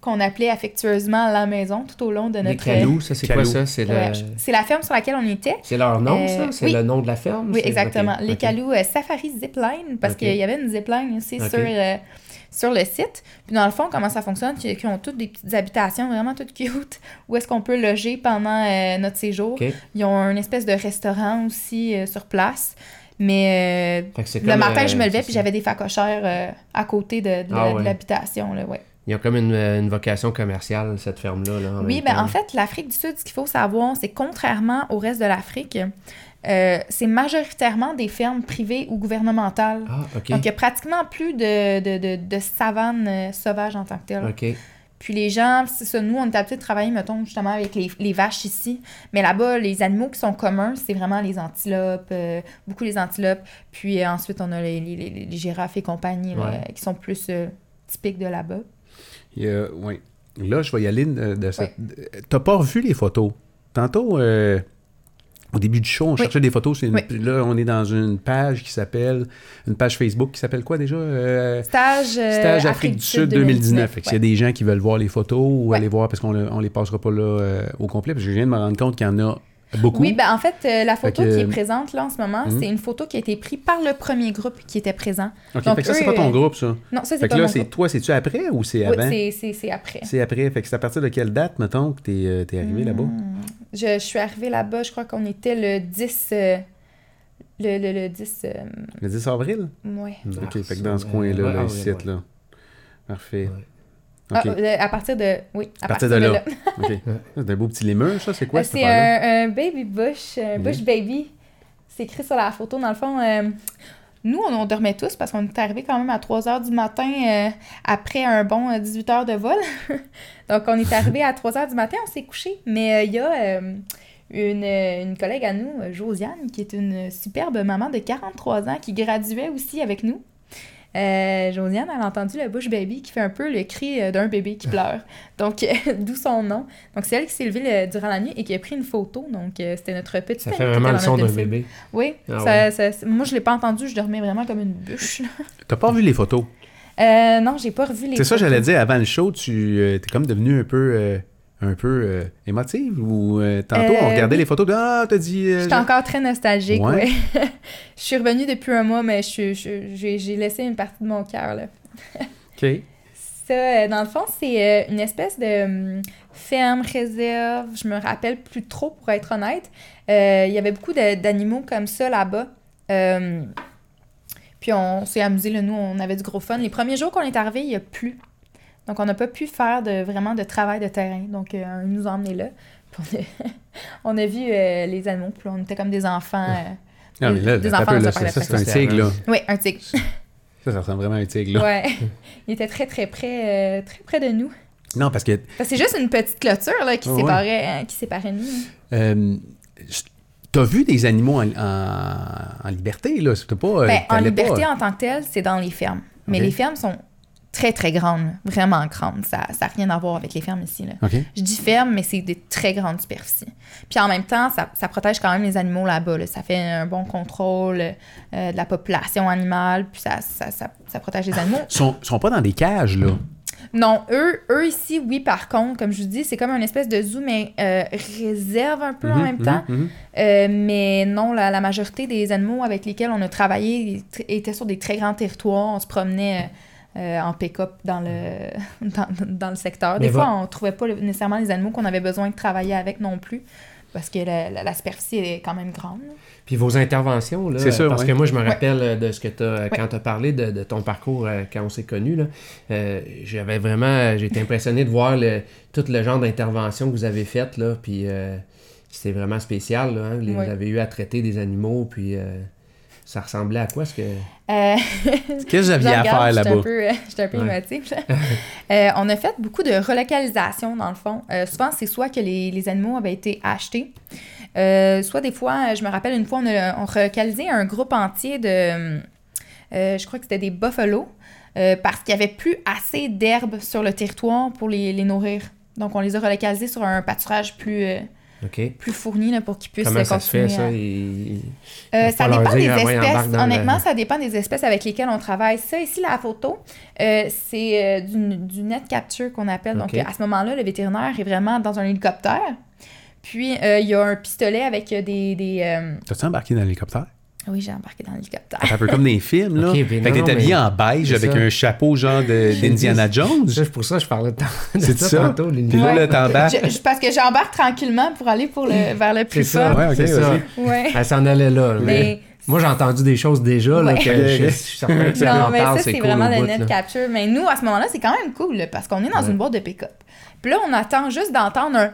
qu'on appelait affectueusement la maison tout au long de Les notre... calous, ça, c'est quoi ça? C'est la ferme sur laquelle on était. c'est leur nom, Euh, ça? C'est oui. le nom de la ferme? Oui, exactement. Les ok. Calous euh, Safari Zipline, parce qu'il y avait une zipline aussi sur, euh, sur le site. Puis dans le fond, comment ça fonctionne, c'est qu'ils ont toutes des petites habitations vraiment toutes cute, où est-ce qu'on peut loger pendant euh, notre séjour. Ils ont un espèce de restaurant aussi euh, sur place. Mais euh, le matin, euh, je me levais puis j'avais des facochères à côté de, de Ah la- de ouais. l'habitation. ouais. Ils ont comme une, euh, une vocation commerciale, cette ferme-là. Là, Oui, ben temps. en fait, l'Afrique du Sud, ce qu'il faut savoir, c'est contrairement au reste de l'Afrique, euh, c'est majoritairement des fermes privées ou gouvernementales. Ah. Donc, il n'y a pratiquement plus de, de, de, de savane euh, sauvage en tant que telle. Puis les gens, c'est ça, nous, on est habitués de travailler, mettons, justement, avec les, les vaches ici. Mais là-bas, les animaux qui sont communs, c'est vraiment les antilopes, euh, beaucoup les antilopes. Puis ensuite, on a les, les, les- les girafes et compagnie, là, qui sont plus typiques de là-bas. Ouais. Là, je vais y aller de, de cette. T'as pas revu les photos? Tantôt, euh, au début du show, on Oui. cherchait des photos. une- Oui. Là, on est dans une page qui s'appelle, une page Facebook qui s'appelle quoi déjà? Euh, Stage, euh, Stage Afrique du Sud 2019. Fait que s'il y a des gens qui veulent voir les photos ou aller voir, parce qu'on le- on les passera pas là euh, au complet, parce que je viens de me rendre compte qu'il y en a beaucoup. Oui, ben en fait, euh, la photo Fait que- qui est présente là en ce moment, Mhm. c'est une photo qui a été prise par le premier groupe qui était présent. OK, donc fait que ça, c'est pas ton euh, groupe, ça. Non, ça, Fait c'est que pas là, mon c'est groupe. toi, c'est-tu après ou c'est Oui, avant? c'est- c'est c'est après. C'est après. Fait que c'est à partir de quelle date, mettons, que t'es euh, t'es arrivé là-bas? Hmm. Je, je suis arrivée là-bas, je crois qu'on était le 10... euh, le, le, le 10... euh, Le 10 avril? ouais. OK, fait que dans ce Euh, coin-là, là, ah, ici, ouais, ouais. là. Parfait. Ouais. Ah, euh, à partir de... Oui, à, À partir de là. C'est un beau petit lémur, ça? C'est quoi, Euh, cette c'est un, un baby bush, un bush baby. C'est écrit sur la photo. Dans le fond, euh, nous, on, on dormait tous parce qu'on est arrivé quand même à 3 h du matin euh, après un bon euh, 18 heures de vol. Donc, on est arrivé à 3 h du matin, on s'est couché. Mais euh, il y a euh, une, une collègue à nous, Josiane, qui est une superbe maman de 43 ans qui graduait aussi avec nous. Euh, Josiane, elle a entendu le bush baby qui fait un peu le cri euh, d'un bébé qui pleure. Donc, euh, d'où son nom. Donc, c'est elle qui s'est levée le- durant la nuit et qui a pris une photo. Donc, euh, c'était notre petite Ça fait vraiment le son d'un bébé. Oui, Ah ça- ça- ça- moi, je l'ai pas entendu. Je dormais vraiment comme une bûche. T'as pas vu les photos? Euh, non, j'ai pas revu les C'est ça, j'allais dire, avant le show, tu euh, t'es comme devenu un peu, euh, un peu euh, émotive ou euh, tantôt, on Euh, regardait oui. les photos, de, ah, t'as dit... euh, J'étais encore très nostalgique, Ouais. ouais. je suis revenue depuis un mois, mais je, je- j'ai j'ai laissé une partie de mon cœur, là. OK. Ça, dans le fond, c'est une espèce de hum, ferme, réserve. Je me rappelle plus trop, pour être honnête. Euh, Il y avait beaucoup d'animaux comme ça là-bas. Euh, puis on s'est amusé, là, nous, on avait du gros fun. Les premiers jours qu'on est arrivé, il y a plu. Donc, on n'a pas pu faire de, vraiment de travail de terrain. Donc, euh, ils nous ont emmenés là. On, a, on a vu euh, les animaux. Puis on était comme des enfants. euh, Ah, mais là, Des enfants peu, là, ça, c'est un tigre, là. Oui, un tigre. Ça, ça ressemble vraiment à un tigre, là. Ouais. Il était très, très près, euh, très près de nous. Non, parce que Parce que C'est juste une petite clôture là, qui, séparait, qui séparait nous. euh, t'as vu des animaux en, en, en liberté, là? C'était pas... Ben, en pas- liberté en tant que telle, c'est dans les fermes. Mais les fermes sont très, très grandes. là. Vraiment grandes. Ça n'a rien à voir avec les fermes ici. Là. Je dis ferme, mais c'est des très grandes superficies. Puis en même temps, ça, ça protège quand même les animaux là-bas. là. Ça fait un bon contrôle euh, de la population animale. Puis ça, ça, ça, protège les animaux. Ils sont, sont pas dans des cages, là? Non, eux, eux ici, oui, par contre, comme je vous dis, c'est comme une espèce de zoo, mais euh, réserve un peu en Mhm, même mhm, temps. mhm. Euh, mais non, la, la majorité des animaux avec lesquels on a travaillé tr- étaient sur des très grands territoires. On se promenait euh, en pick-up dans le, dans, dans le secteur. Des Mais fois, va- on trouvait pas nécessairement les animaux qu'on avait besoin de travailler avec non plus, parce que la, la- la superficie est quand même grande. Puis vos interventions, là, C'est ça, parce que moi, je me rappelle euh, de ce que tu as, Ouais. quand tu as parlé de, de ton parcours euh, quand on s'est connus, là, euh, j'avais vraiment, j'ai été impressionné de voir le, tout le genre d'intervention que vous avez faites, là, puis euh, c'était vraiment spécial, là, hein, les- Ouais. vous avez eu à traiter des animaux, puis euh, ça ressemblait à quoi, ce que... Euh, Qu'est-ce que Je j'avais à faire là-bas? euh, j'étais un peu Ouais. émotive. là. Euh, on a fait beaucoup de relocalisation, dans le fond. Euh, souvent, c'est soit que les, les animaux avaient été achetés, euh, soit des fois, euh, je me rappelle une fois, on a on relocalisé un groupe entier de, euh, je crois que c'était des buffalo, euh, parce qu'il n'y avait plus assez d'herbe sur le territoire pour les, les nourrir. Donc, on les a relocalisés sur un pâturage plus, plus fourni là, pour qu'ils puissent Comment ça se fait, continuer ça? Il- euh, ça dépend des dire, espèces. le- Honnêtement, ça dépend des espèces avec lesquelles on travaille. Ça, ici, la photo, euh, c'est euh, du, du net capture qu'on appelle. Donc, à ce moment-là, le vétérinaire est vraiment dans un hélicoptère. Puis, euh, il y a un pistolet avec des... des euh, T'as-tu embarqué dans l'hélicoptère? Oui, j'ai embarqué dans l'hélicoptère. Un peu comme des films, là. Ok, fait ben que non, t'es habillé mais- en beige avec ça. un chapeau genre de- d'Indiana Jones. C'est pour ça que je parlais de, de C'est ça, ça? tantôt, Puis là, Ouais. t'embarques. Parce que j'embarque tranquillement pour aller pour le, vers le C'est plus ça, fort. Ouais, ok, c'est ça. Ouais. Elle s'en allait là. Mais Moi, j'ai entendu des choses déjà, là, que je, je suis certain que ça Non, en mais parle, ça, c'est cool vraiment le net là. capture. Mais nous, à ce moment-là, c'est quand même cool, là, parce qu'on est dans Ouais. une boîte de pick-up. Puis là, on attend juste d'entendre un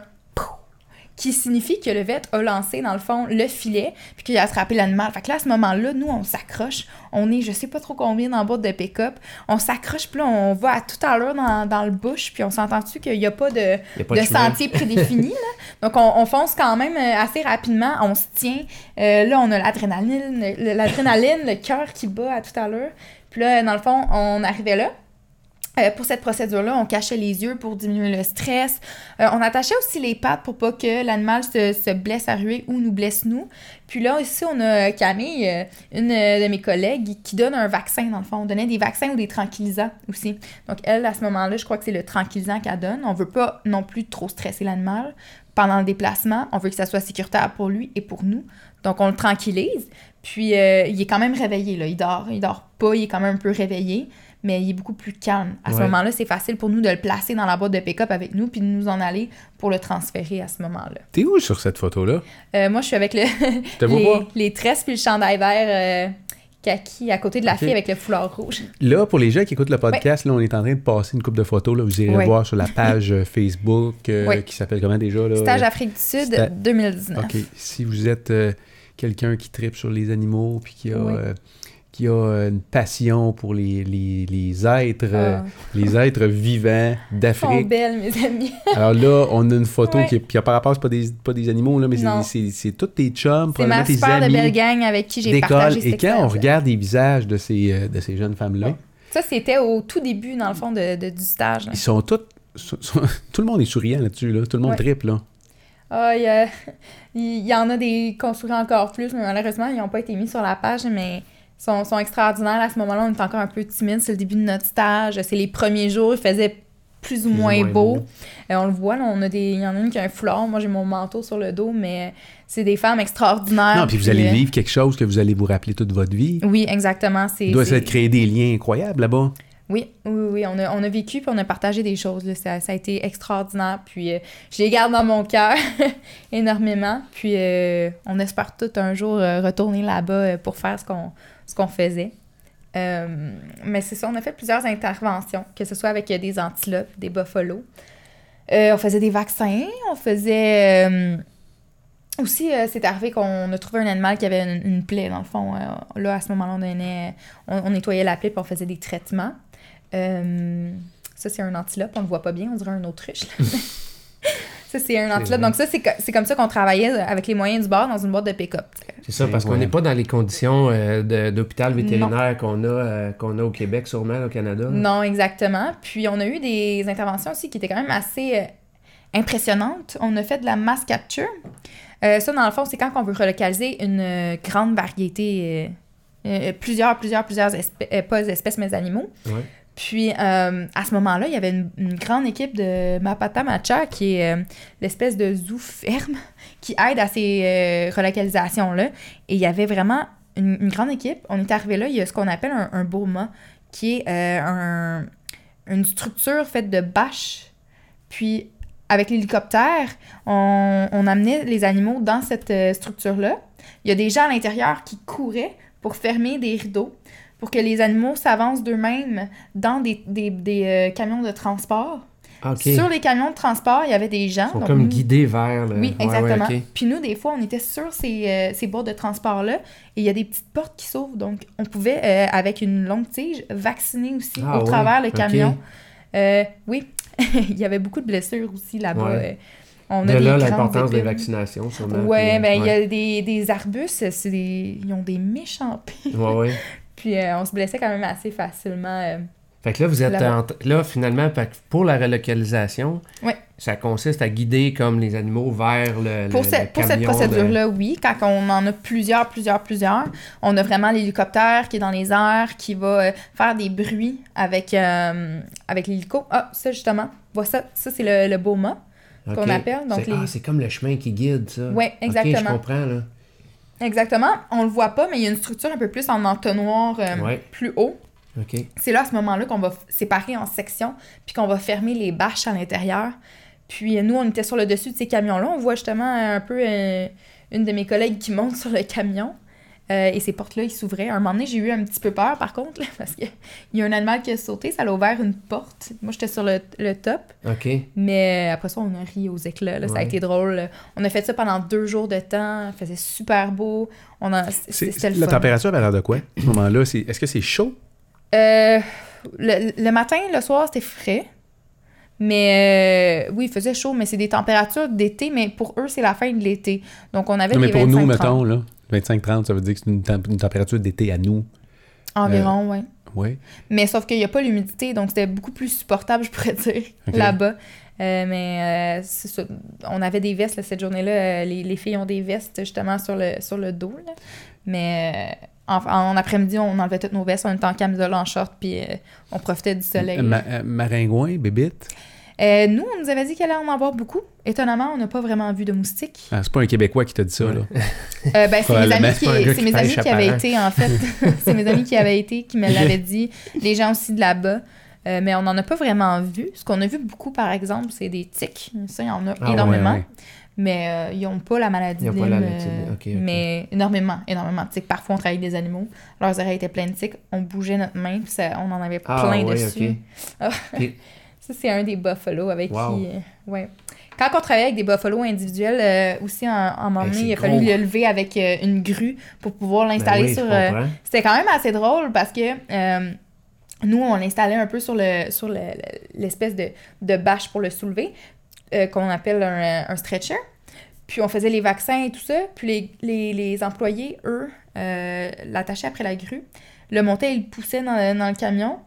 qui signifie que le vet a lancé, dans le fond, le filet, puis qu'il a attrapé l'animal. Fait que là, à ce moment-là, nous, on s'accroche. On est, je sais pas trop combien dans la boîte de pick-up. On s'accroche, puis là, on va à tout à l'heure dans, dans le bush, puis on s'entend-tu qu'il n'y a pas de, Y a pas de de chemin. sentier prédéfini, là? Donc, on, on fonce quand même euh, assez rapidement. On se tient. Euh, là, on a l'adrénaline, le- l'adrénaline, le cœur qui bat à tout à l'heure. Puis là, dans le fond, on arrivait là. Euh, pour cette procédure-là, on cachait les yeux pour diminuer le stress. Euh, on attachait aussi les pattes pour pas que l'animal se, se blesse à ruer ou nous blesse nous. Puis là, ici, on a Camille, euh, une de mes collègues, qui donne un vaccin, dans le fond. On donnait des vaccins ou des tranquillisants aussi. Donc, elle, à ce moment-là, je crois que c'est le tranquillisant qu'elle donne. On veut pas non plus trop stresser l'animal pendant le déplacement. On veut que ça soit sécuritaire pour lui et pour nous. Donc, on le tranquillise. Puis, il est quand même réveillé, là. Il dort. Il dort pas, il est quand même un peu réveillé mais il est beaucoup plus calme. À ce Ouais. moment-là, c'est facile pour nous de le placer dans la boîte de pick-up avec nous puis de nous en aller pour le transférer à ce moment-là. T'es où sur cette photo-là? Euh, moi, je suis avec le, les, les tresses puis le chandail vert euh, kaki à côté de la fille avec le foulard rouge. Là, pour les gens qui écoutent le podcast, là, on est en train de passer une coupe de photos. Là, vous irez Ouais. voir sur la page euh, Facebook euh, Ouais. qui s'appelle comment déjà? Là? Stage Afrique du Sud Sta- 2019. OK. Si vous êtes euh, quelqu'un qui tripe sur les animaux puis qui a, euh, qui a euh, une passion pour les, les, les êtres, euh, Ah. les êtres vivants Ils sont d'Afrique. belles, mes amis. Alors là, on a une photo Ouais. qui, puis par rapport, c'est pas des, pas des animaux, là, mais c'est- c'est c'est tous tes chums, C'est probablement ma tes super de amis belle gang avec qui j'ai partagé Et quand on regarde les visages de ces, euh, de ces jeunes femmes-là, Ouais. Ça, c'était au tout début, dans le fond, de, de- du stage. là. ils sont tous... sont- sont- tout le monde est souriant là-dessus, là. Tout le monde Ouais. tripe, là. Ah, il y, y en a des construits encore plus, mais malheureusement, ils n'ont pas été mis sur la page, mais sont, sont extraordinaires. À ce moment-là, on est encore un peu timide. C'est le début de notre stage. C'est les premiers jours. Il faisait plus ou moins, moins beau. beau. Euh, on le voit, là, on a des... il y en a une qui a un foulard. Moi, j'ai mon manteau sur le dos, mais c'est des femmes extraordinaires. non, puis vous allez euh, vivre quelque chose que vous allez vous rappeler toute votre vie. Oui, exactement. C'est, Il doit c'est- se créer des liens incroyables là-bas. Oui, oui, oui, on a, vécu puis on a partagé des choses. là. Ça, a été extraordinaire. Puis euh, je les garde dans mon cœur énormément. Puis euh, on espère tout un jour euh, retourner là-bas pour faire ce qu'on faisait. Mais c'est ça, on a fait plusieurs interventions, que ce soit avec des antilopes, des buffalo. On faisait des vaccins, on faisait... aussi, c'est arrivé qu'on a trouvé un animal qui avait une, plaie, dans le fond. Là, à ce moment-là, on, on nettoyait la plaie puis on faisait des traitements. Euh, ça, c'est un antilope. On le voit pas bien, on dirait un autruche. là. ça, c'est un antilope. Donc, ça, c'est co- c'est comme ça qu'on travaillait avec les moyens du bord dans une boîte de pick-up. C'est ça, parce qu'on n'est pas dans les conditions euh, d'hôpital vétérinaire qu'on a, euh, qu'on a au Québec, sûrement, au Canada. là. Non, exactement. Puis, on a eu des interventions aussi qui étaient quand même assez euh, impressionnantes. On a fait de la mass capture. Euh, ça, dans le fond, c'est quand on veut relocaliser une euh, grande variété, euh, euh, plusieurs, plusieurs, plusieurs espèces, pas espèces, mais animaux. Ouais. Puis, euh, à ce moment-là, il y avait une, grande équipe de Mapata Macha, qui est euh, l'espèce de zoo ferme qui aide à ces euh, relocalisations-là. Et il y avait vraiment une, grande équipe. On est arrivé là, il y a ce qu'on appelle un, un boma, qui est un- une structure faite de bâches. Puis, avec l'hélicoptère, on, amenait les animaux dans cette structure-là. Il y a des gens à l'intérieur qui couraient pour fermer des rideaux pour que les animaux s'avancent d'eux-mêmes dans des, des- des, euh, camions de transport. Ah. Sur les camions de transport, il y avait des gens. Ils sont donc comme nous- guidés vers le... Oui, Ouais, ouais, exactement. ok. Puis nous, des fois, on était sur ces, euh, ces boîtes de transport-là et il y a des petites portes qui s'ouvrent. Donc, on pouvait, euh, avec une longue tige, vacciner aussi Ah, au ouais, travers le camion. Euh, oui, il y avait beaucoup de blessures aussi là-bas. Ouais. On De a là, l'importance des vaccinations, sûrement. Ouais, puis, ben il y ouais. a des, des arbustes, c'est des, ils ont des méchants pieds. Ouais, ouais. Puis euh, on se blessait quand même assez facilement. euh. Fait que là, vous êtes en- là, finalement, pour la relocalisation, Ouais. ça consiste à guider comme les animaux vers le, Pour, le- ce- le pour cette de- procédure-là, oui. Quand on en a plusieurs, plusieurs, plusieurs, on a vraiment l'hélicoptère qui est dans les airs, qui va euh, faire des bruits avec, euh, avec l'hélico. Ah, ça justement, vois ça, ça c'est le, le BOMA. Qu'on appelle, donc C'est- les- Ah, c'est comme le chemin qui guide, ça. Ouais, Ok, je exactement. comprends, là. Exactement. On le voit pas, mais il y a une structure un peu plus en entonnoir euh, Ouais. plus haut. C'est là, à ce moment-là, qu'on va séparer en sections, puis qu'on va fermer les bâches à l'intérieur. Puis euh, nous, on était sur le dessus de ces camions-là. On voit justement un peu euh, une de mes collègues qui monte sur le camion. Euh, et ces portes-là, ils s'ouvraient. À un moment donné, j'ai eu un petit peu peur, par contre, là, parce qu'il y a un animal qui a sauté, ça a ouvert une porte. Moi, j'étais sur le, le top. OK. Mais euh, après ça, on a ri aux éclats. là. Ça a été drôle. On a fait ça pendant deux jours de temps. Il faisait super beau. On a... C'est- C'était le la fun. température avait l'air de quoi? À ce moment-là, c'est- est-ce que c'est chaud? Euh, le, le matin, le soir, c'était frais. Mais euh, oui, il faisait chaud, mais c'est des températures d'été, mais pour eux, c'est la fin de l'été. Donc, on avait Non, mais les pour nous, 25-30 mettons, là, 25-30, ça veut dire que c'est une, temp- une température d'été à nous. Environ, oui. Oui. Mais sauf qu'il n'y a pas l'humidité, donc c'était beaucoup plus supportable, je pourrais dire, là-bas. Euh, mais euh, ça. on avait des vestes là, cette journée-là. euh, les, les filles ont des vestes justement sur le, sur le dos. là. Mais euh, en, en après-midi, on enlevait toutes nos vestes. On était en camisole, en short, puis euh, on profitait du soleil. Ma- euh, maringouin, bébite? Euh, nous, on nous avait dit qu'il allait en avoir beaucoup. Étonnamment, on n'a pas vraiment vu de moustiques. Ah, c'est pas un Québécois qui t'a dit ça, là. Euh, ben, c'est mes amis qui, mes amis avaient été, en fait. c'est mes amis qui avaient été, qui me l'avaient dit. Les gens aussi de là-bas. Euh, mais on n'en a pas vraiment vu. Ce qu'on a vu beaucoup, par exemple, c'est des tiques. Ça, il y en a Ah, énormément. ouais. Mais euh, ils n'ont pas la maladie Ils de ont pas la maladie euh. Mais énormément, énormément de tiques. Parfois, on travaillait avec des animaux. Leurs oreilles étaient pleines de tiques. On bougeait notre main, puis ça- on en avait Ah, plein ouais, dessus. Ça, c'est un des buffalo avec Wow. qui. euh, ouais. Quand on travaillait avec des buffalo individuels, euh, aussi, en, en moment donné, il a fallu le lever avec euh, une grue pour pouvoir l'installer Ben oui, sur. euh. C'était quand même assez drôle parce que nous, on l'installait un peu sur le sur le- le- l'espèce de, de bâche pour le soulever, qu'on appelle un, un stretcher. Puis on faisait les vaccins et tout ça. Puis les, les, les employés, eux, l'attachaient après la grue, le montaient et le poussaient dans, dans le camion.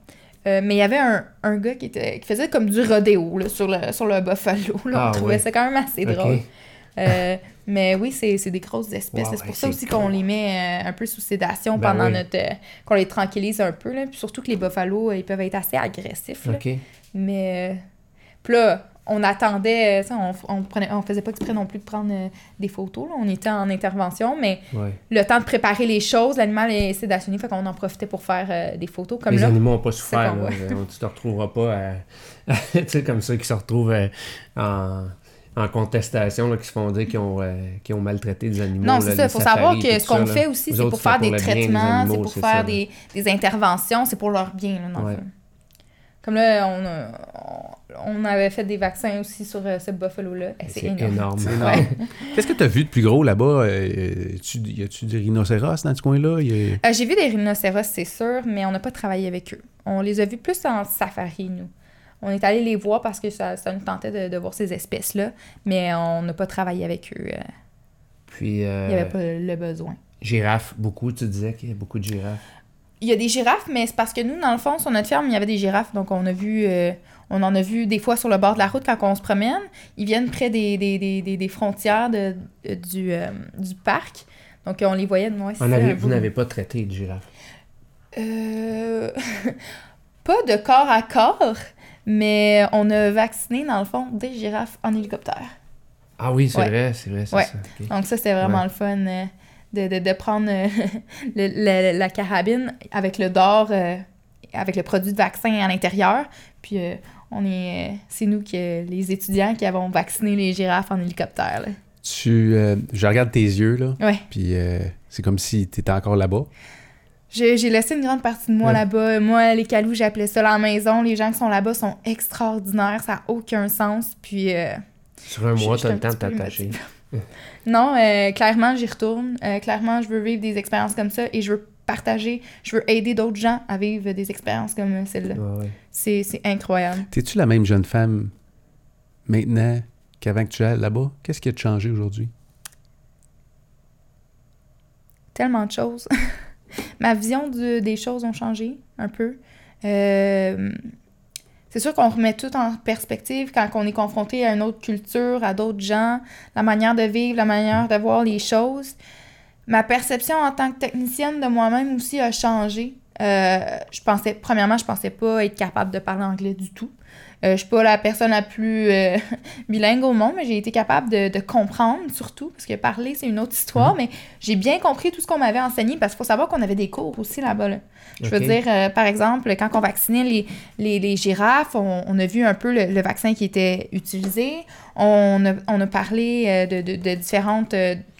Euh, mais il y avait un, un gars qui, était, qui faisait comme du rodéo là, sur, le, sur le buffalo. Là. Ah, on trouvait ouais. ça quand même assez drôle. Euh, mais oui, c'est des grosses espèces. Wow, c'est pour ça aussi qu'on les met euh, un peu sous sédation Ben pendant oui. notre. euh, qu'on les tranquillise un peu. Là. Puis surtout que les buffalos, ils peuvent être assez agressifs. là. OK. Mais. puis là, on attendait. euh, ça, on, on, prenait, on faisait pas exprès non plus de prendre euh, des photos. Là. On était en intervention, mais Ouais. le temps de préparer les choses, l'animal est sédationné, fait qu'on en profitait pour faire euh, des photos. Comme les là. animaux n'ont pas souffert. là. Tu te retrouveras pas à... tu sais, comme ça, qui se retrouvent euh, en... en contestation, là, qui se font dire qu'ils ont, euh, ont maltraité des animaux. Non, c'est ça. Il faut savoir que ce qu'on fait aussi, c'est pour faire des traitements, c'est pour faire des, des interventions, c'est pour leur bien, là, dans le Ouais. fond. Comme là, on, a- on avait fait des vaccins aussi sur euh, ce buffalo-là. Eh, C'est énorme. énorme. C'est énorme. Qu'est-ce que tu as vu de plus gros là-bas? Euh, tu- y a-tu des rhinocéros dans ce coin-là? A- Euh, J'ai vu des rhinocéros, c'est sûr, mais on n'a pas travaillé avec eux. On les a vus plus en safari, nous. On est allé les voir parce que ça, ça nous tentait de, de voir ces espèces-là, mais on n'a pas travaillé avec eux. euh, Puis, Il euh, n'y avait pas le besoin. girafes, beaucoup, tu disais qu'il y a beaucoup de girafes. Il y a des girafes, mais c'est parce que nous, dans le fond, sur notre ferme, il y avait des girafes. Donc, on a vu, euh, on en a vu des fois sur le bord de la route quand on se promène. Ils viennent près des, des, des, des, des frontières de, du, euh, du parc. Donc, on les voyait de moi. Vous n'avez pas traité de girafes. Euh, pas de corps à corps, mais on a vacciné, dans le fond, des girafes en hélicoptère. Ah oui, c'est Ouais. vrai, c'est vrai, c'est Ouais. ça. Donc, ça, c'était vraiment Ouais. le fun euh, de, de, de prendre euh, le- le- la carabine avec le d'or, euh, avec le produit de vaccin à l'intérieur. Puis, euh, on est, euh, c'est nous, qui, les étudiants, qui avons vacciné les girafes en hélicoptère. là. Tu, euh, je regarde tes yeux, là, Ouais. puis euh, c'est comme si tu étais encore là-bas. J'ai j'ai laissé une grande partie de moi Ouais. là-bas. Moi, les calous, j'appelais ça la maison. Les gens qui sont là-bas sont extraordinaires. Ça n'a aucun sens. Puis, euh, Sur un mois, tu as le temps de t'attacher. non, euh, clairement, j'y retourne. Euh, clairement, je veux vivre des expériences comme ça et je veux partager, je veux aider d'autres gens à vivre des expériences comme celle-là. Ouais, ouais. C'est incroyable. T'es-tu la même jeune femme maintenant qu'avant que tu ailles là-bas? Qu'est-ce qui a changé aujourd'hui? Tellement de choses. Ma vision des choses ont changé un peu. Euh, c'est sûr qu'on remet tout en perspective quand on est confronté à une autre culture, à d'autres gens, la manière de vivre, la manière de voir les choses. Ma perception en tant que technicienne de moi-même aussi a changé. Euh, je pensais, premièrement, je pensais pas être capable de parler anglais du tout. Euh, je suis pas la personne la plus euh, bilingue au monde, mais j'ai été capable de, de comprendre surtout, parce que parler, c'est une autre histoire, mais j'ai bien compris tout ce qu'on m'avait enseigné, parce qu'il faut savoir qu'on avait des cours aussi là-bas. là. Je veux dire, euh, par exemple, quand on vaccinait les, les, les girafes, on, on a vu un peu le, le vaccin qui était utilisé. On a, on a parlé euh, de, de- de différentes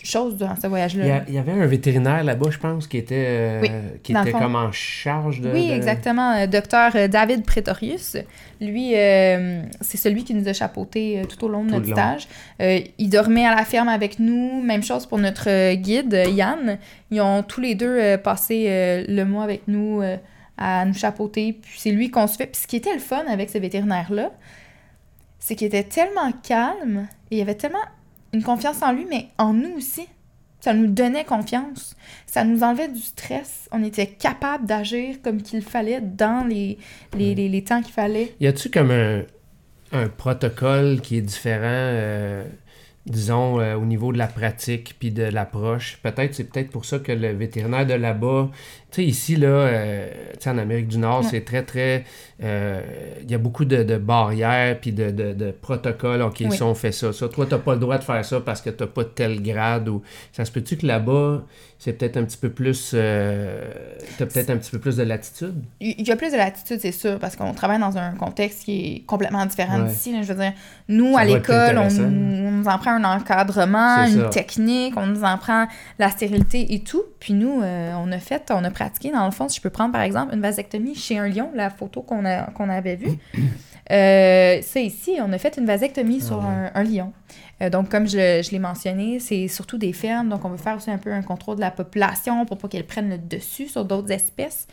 choses durant ce y, voyage-là. il y avait un vétérinaire là-bas, je pense, qui était, euh, Oui, qui était comme en charge de. Oui, de- exactement. Euh, Docteur euh, David Pretorius, lui, euh, c'est celui qui nous a chapeauté tout au long de Tout notre long. stage. Euh, il dormait à la ferme avec nous. Même chose pour notre guide, Yann. Ils ont tous les deux passé le mois avec nous à nous chapeauter. Puis c'est lui qu'on se fait. Puis ce qui était le fun avec ce vétérinaire-là, c'est qu'il était tellement calme et il avait tellement une confiance en lui, mais en nous aussi. Ça nous donnait confiance. Ça nous enlevait du stress. On était capable d'agir comme qu'il fallait dans les, les, les, les temps qu'il fallait. Y a-tu comme un, un protocole qui est différent, euh, disons, euh, au niveau de la pratique puis de l'approche? Peut-être, c'est peut-être pour ça que le vétérinaire de là-bas, tu sais, ici, là, euh, tu en Amérique du Nord, Ouais. c'est très, très. euh, Il y a beaucoup de, de barrières puis de, de, de protocoles. OK, Oui. si on fait ça, ça. Toi, t'as pas le droit de faire ça parce que t'as pas tel grade ou. Ça se peut-tu que là-bas, c'est peut-être un petit peu plus. euh, t'as peut-être un petit peu plus de latitude? Il y a plus de latitude, c'est sûr, parce qu'on travaille dans un contexte qui est complètement différent Ouais. d'ici. Je veux dire, nous, Ça à l'école, on, nous en prend un encadrement, une ça. technique, on nous en prend la stérilité et tout. Puis nous, euh, on a fait, on a pratiqué, dans le fond, si je peux prendre par exemple une vasectomie chez un lion, la photo qu'on a- qu'on avait vue. Euh, ça ici, on a fait une vasectomie sur Ah ouais. un, un lion. Euh, donc, comme je, je l'ai mentionné, c'est surtout des fermes. Donc, on veut faire aussi un peu un contrôle de la population pour pas qu'elle prenne le dessus sur d'autres espèces.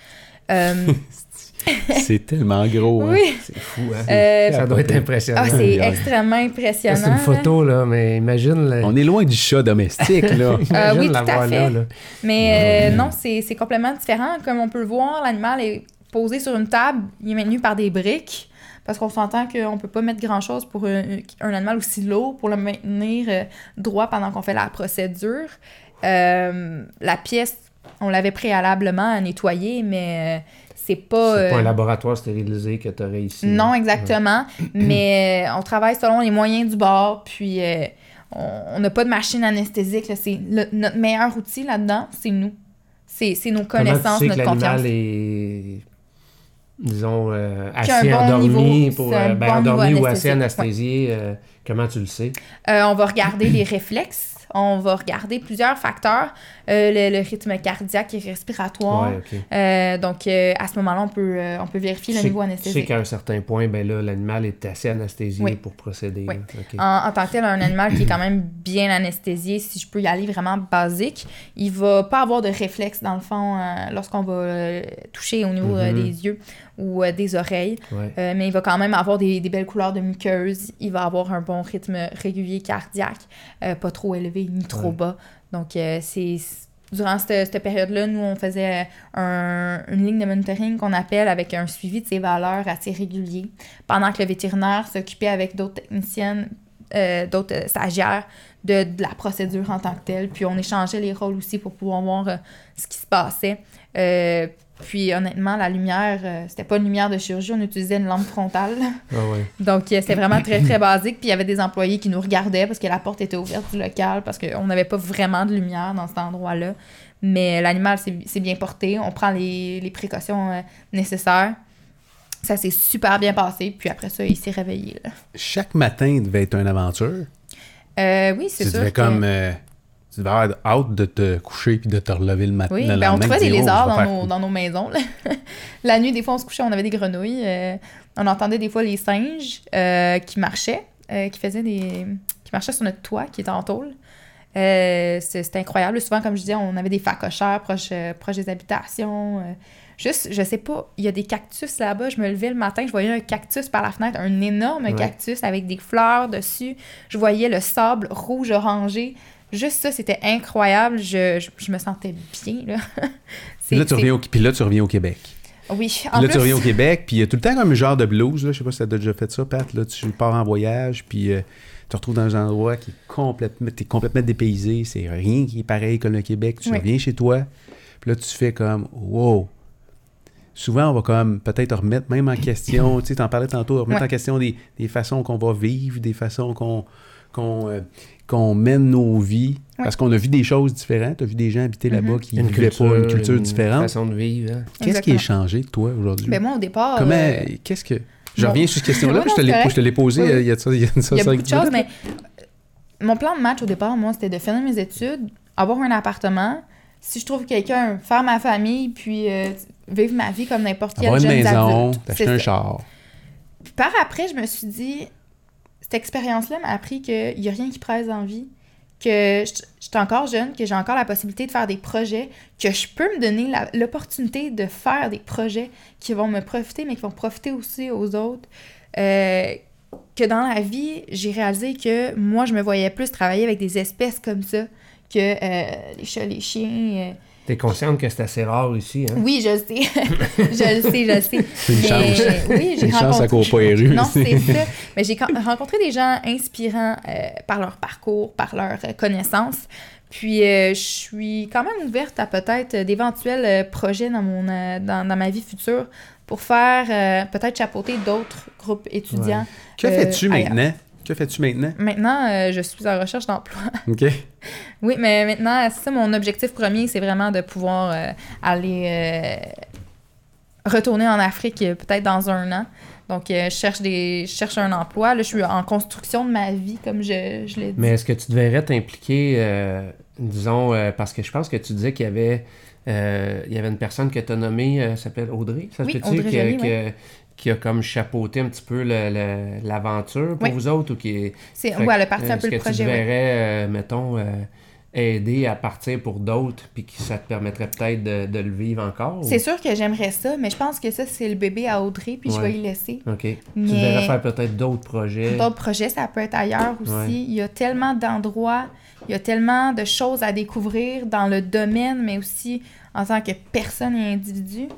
Euh, C'est tellement gros. hein. oui. C'est fou, hein? Euh, ça doit être impressionnant. ah, c'est extrêmement impressionnant. c'est une photo, là, mais imagine. On est loin du chat domestique, là. imagine Euh, oui, tout à l'avoir fait. là, là. Mais euh, non, c'est c'est complètement différent. Comme on peut le voir, l'animal est posé sur une table, il est maintenu par des briques. Parce qu'on s'entend qu'on peut pas mettre grand-chose pour un, un animal aussi lourd pour le maintenir euh, droit pendant qu'on fait la procédure. Euh, la pièce, on l'avait préalablement nettoyée, mais euh, c'est pas... C'est pas un euh, laboratoire stérilisé que tu aurais ici. Non, exactement. Mais euh, on travaille selon les moyens du bord, puis euh, on n'a pas de machine anesthésique. là. C'est le- notre meilleur outil là-dedans, c'est nous. C'est c'est nos connaissances, tu sais que notre confiance. l'animal est, disons, euh, assez bon endormi, niveau, pour, euh, ben, bon endormi ou assez anesthésié, euh, comment tu le sais? On va regarder les réflexes. On va regarder plusieurs facteurs, Euh, le, le rythme cardiaque et respiratoire. Ouais. Euh, donc, euh, à ce moment-là, on peut, on peut vérifier le sais- niveau Tu sais anesthésique. qu'à un certain point, ben là, l'animal est assez anesthésié Oui. pour procéder. Oui. En, en tant que tel, un animal qui est quand même bien anesthésié, si je peux y aller vraiment basique, il va pas avoir de réflexe, dans le fond, lorsqu'on va toucher au niveau Mhm. des yeux ou euh, des oreilles. Ouais. Euh, mais il va quand même avoir des, des belles couleurs de muqueuse. Il va avoir un bon rythme régulier cardiaque, euh, pas trop élevé ni trop Ouais. bas. Donc, c'est... Durant cette, cette période-là, nous, on faisait un- une ligne de monitoring qu'on appelle avec un suivi de ses valeurs assez régulier, pendant que le vétérinaire s'occupait avec d'autres techniciennes, d'autres stagiaires de, de la procédure en tant que telle. Puis on échangeait les rôles aussi pour pouvoir voir ce qui se passait. Euh, puis honnêtement, la lumière, euh, c'était pas une lumière de chirurgie, on utilisait une lampe frontale. Ah ouais. Donc euh, c'était vraiment très très basique. Puis il y avait des employés qui nous regardaient parce que la porte était ouverte du local, parce qu'on n'avait pas vraiment de lumière dans cet endroit-là. Mais l'animal s'est bien porté, on prend les, les précautions euh, nécessaires. Ça s'est super bien passé, puis après ça, il s'est réveillé. là. Chaque matin devait être une aventure. Euh, oui, c'est sûr. devais que- comme. Tu devais avoir hâte de te coucher puis de te relever le matin. Oui, le ben on trouvait de des oh, lézards dans faire- nos, dans nos maisons. là. la nuit, des fois, on se couchait, on avait des grenouilles. euh, on entendait des fois les singes euh, qui marchaient, euh, qui faisaient des. qui marchaient sur notre toit, qui était en tôle. Euh, C'était incroyable. Souvent, comme je disais, on avait des facochères proches, euh, proches des habitations. euh. juste, je sais pas, il y a des cactus là-bas. Je me levais le matin, je voyais un cactus par la fenêtre, un énorme Ouais. cactus avec des fleurs dessus. Je voyais le sable rouge-orangé. Juste ça, c'était incroyable. Je, je, je me sentais bien, là. Puis là, tu reviens au, puis là, tu reviens au Québec. Oui, Puis en là, plus, tu reviens au Québec, puis il y a tout le temps comme un genre de blues. Là. Je sais pas si tu as déjà fait ça, Pat. Là, tu pars en voyage, puis euh, tu te retrouves dans un endroit qui est complètement, t'es complètement dépaysé. C'est rien qui est pareil comme le Québec. Tu Oui. reviens chez toi, puis là, tu fais comme wow. Souvent, on va comme peut-être remettre même en question, tu sais, t'en parlais tantôt, remettre Ouais. en question des, des façons qu'on va vivre, des façons qu'on qu'on euh, qu'on mène nos vies. Ouais. Parce qu'on a vu des choses différentes. Tu as vu des gens habiter là-bas Mhm. qui ne vivaient pas une culture une différente. façon de vivre. hein. Qu'est-ce qui est changé de toi aujourd'hui? Ben moi, au départ, Comment, euh, qu'est-ce que... Je bon. reviens sur cette question-là, je te non, l'ai- c'est correct. je te l'ai posée euh, il y a ça, il y a de ça il y a cinq beaucoup de choses, minutes. mais mon plan de match au départ, moi, c'était de finir mes études, avoir un appartement. Si je trouve quelqu'un, faire ma famille, puis euh, vivre ma vie comme n'importe quel Avoir une maison, adulte. t'acheter C'est un char. Puis par après, je me suis dit, cette expérience-là m'a appris qu'il n'y a rien qui presse en vie, que je suis encore jeune, que j'ai encore la possibilité de faire des projets, que je peux me donner l'opportunité de faire des projets qui vont me profiter, mais qui vont profiter aussi aux autres. Euh, que dans la vie, j'ai réalisé que moi, je me voyais plus travailler avec des espèces comme ça que euh, les chats, les chiens. Euh, T'es consciente que c'est assez rare ici, hein? Oui, je le sais. je le sais, je le sais. C'est une Mais, chance. Oui, j'ai Une chance, ça rencontré... court pas les rues. Non, c'est ça. Mais j'ai con- rencontré des gens inspirants euh, par leur parcours, par leur euh, connaissance. Puis euh, je suis quand même ouverte à peut-être euh, d'éventuels euh, projets dans, mon, euh, dans, dans ma vie future pour faire euh, peut-être chapeauter d'autres groupes étudiants. Que euh, fais-tu ailleurs. maintenant? Que fais-tu maintenant? Maintenant, euh, je suis en recherche d'emploi. OK. Oui, mais maintenant, ça, mon objectif premier, c'est vraiment de pouvoir euh, aller euh, retourner en Afrique peut-être dans un an. Donc, euh, je, cherche des, je cherche un emploi. Là, je suis en construction de ma vie, comme je, je l'ai dit. Mais est-ce que tu devrais t'impliquer, euh, disons, euh, parce que je pense que tu disais qu'il y avait, euh, il y avait une personne que tu as nommée, euh, s'appelle Audrey, ça se Oui, peut-tu, qui a- comme chapeauté un petit peu le- le- l'aventure pour Oui. vous autres ou qui est... C'est, ouais, que, parti un est-ce peu le que projet. tu verrais, euh, mettons, euh, aider à partir pour d'autres, puis que ça te permettrait peut-être de, de le vivre encore? ou- C'est sûr que j'aimerais ça, mais je pense que ça, c'est le bébé à Audrey, puis je vais y laisser. OK. Tu Mais- devrais faire peut-être d'autres projets. D'autres projets, ça peut être ailleurs aussi. Ouais. Il y a tellement d'endroits, il y a tellement de choses à découvrir dans le domaine, mais aussi en tant que personne et individu.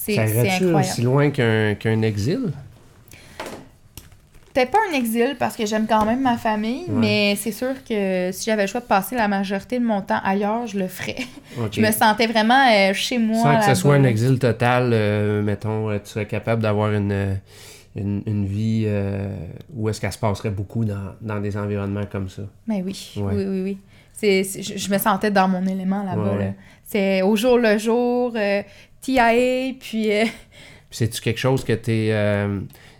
C'est, incroyable. aussi loin qu'un exil? Peut-être pas un exil parce que j'aime quand même ma famille, Ouais. mais c'est sûr que si j'avais le choix de passer la majorité de mon temps ailleurs, je le ferais. Je me sentais vraiment euh, chez moi. Sans que ce soit un exil total, euh, mettons, euh, tu serais capable d'avoir une, une, une vie euh, où est-ce qu'elle se passerait beaucoup dans, dans des environnements comme ça? Mais oui, Ouais. oui, oui, oui. C'est, c'est- je, je me sentais dans mon élément là-bas. Ouais, ouais. là. C'est au jour le jour, euh, TIA, puis euh, Puis c'est-tu quelque chose que tu es...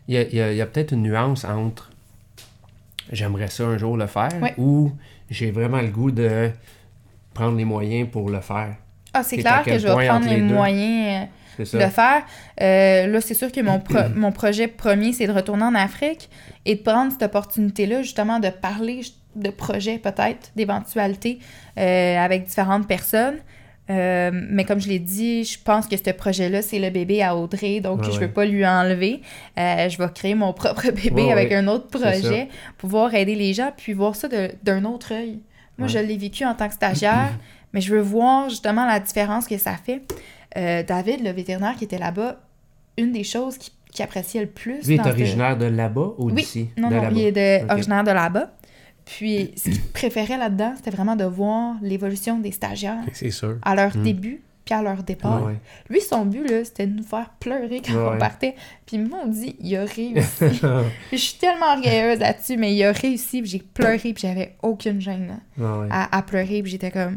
Il y a, y a- il y a peut-être une nuance entre j'aimerais ça un jour le faire Ouais. ou j'ai vraiment le goût de prendre les moyens pour le faire? ah, c'est C'est clair que je vais prendre les, moyens. euh, de le faire. Euh, là, c'est sûr que mon, pro- mon projet premier, c'est de retourner en Afrique et de prendre cette opportunité-là, justement, de parler de projets, peut-être, d'éventualités euh, avec différentes personnes. Euh, mais comme je l'ai dit, je pense que ce projet-là, c'est le bébé à Audrey, donc je ouais. veux pas lui enlever. Euh, je vais créer mon propre bébé Ouais, avec ouais. un autre projet, pouvoir aider les gens, puis voir ça d'un autre œil. Moi, je l'ai vécu en tant que stagiaire, mais je veux voir justement la différence que ça fait. Euh, David, le vétérinaire qui était là-bas, une des choses qu'il qui appréciait le plus. Lui est ce- originaire de là-bas ou Oui. d'ici? Non, de non, là-bas. il est de- originaire de là-bas. Puis, ce qu'il préférait là-dedans, c'était vraiment de voir l'évolution des stagiaires sûr. à leur Mm. début puis à leur départ. Ouais. Lui, son but, là, c'était de nous faire pleurer quand Ouais, on partait. Puis, on dit, il a réussi. je suis tellement orgueilleuse là-dessus, mais il a réussi. Puis, j'ai pleuré, puis j'avais aucune gêne là, Ouais, à, à pleurer. Puis, j'étais comme,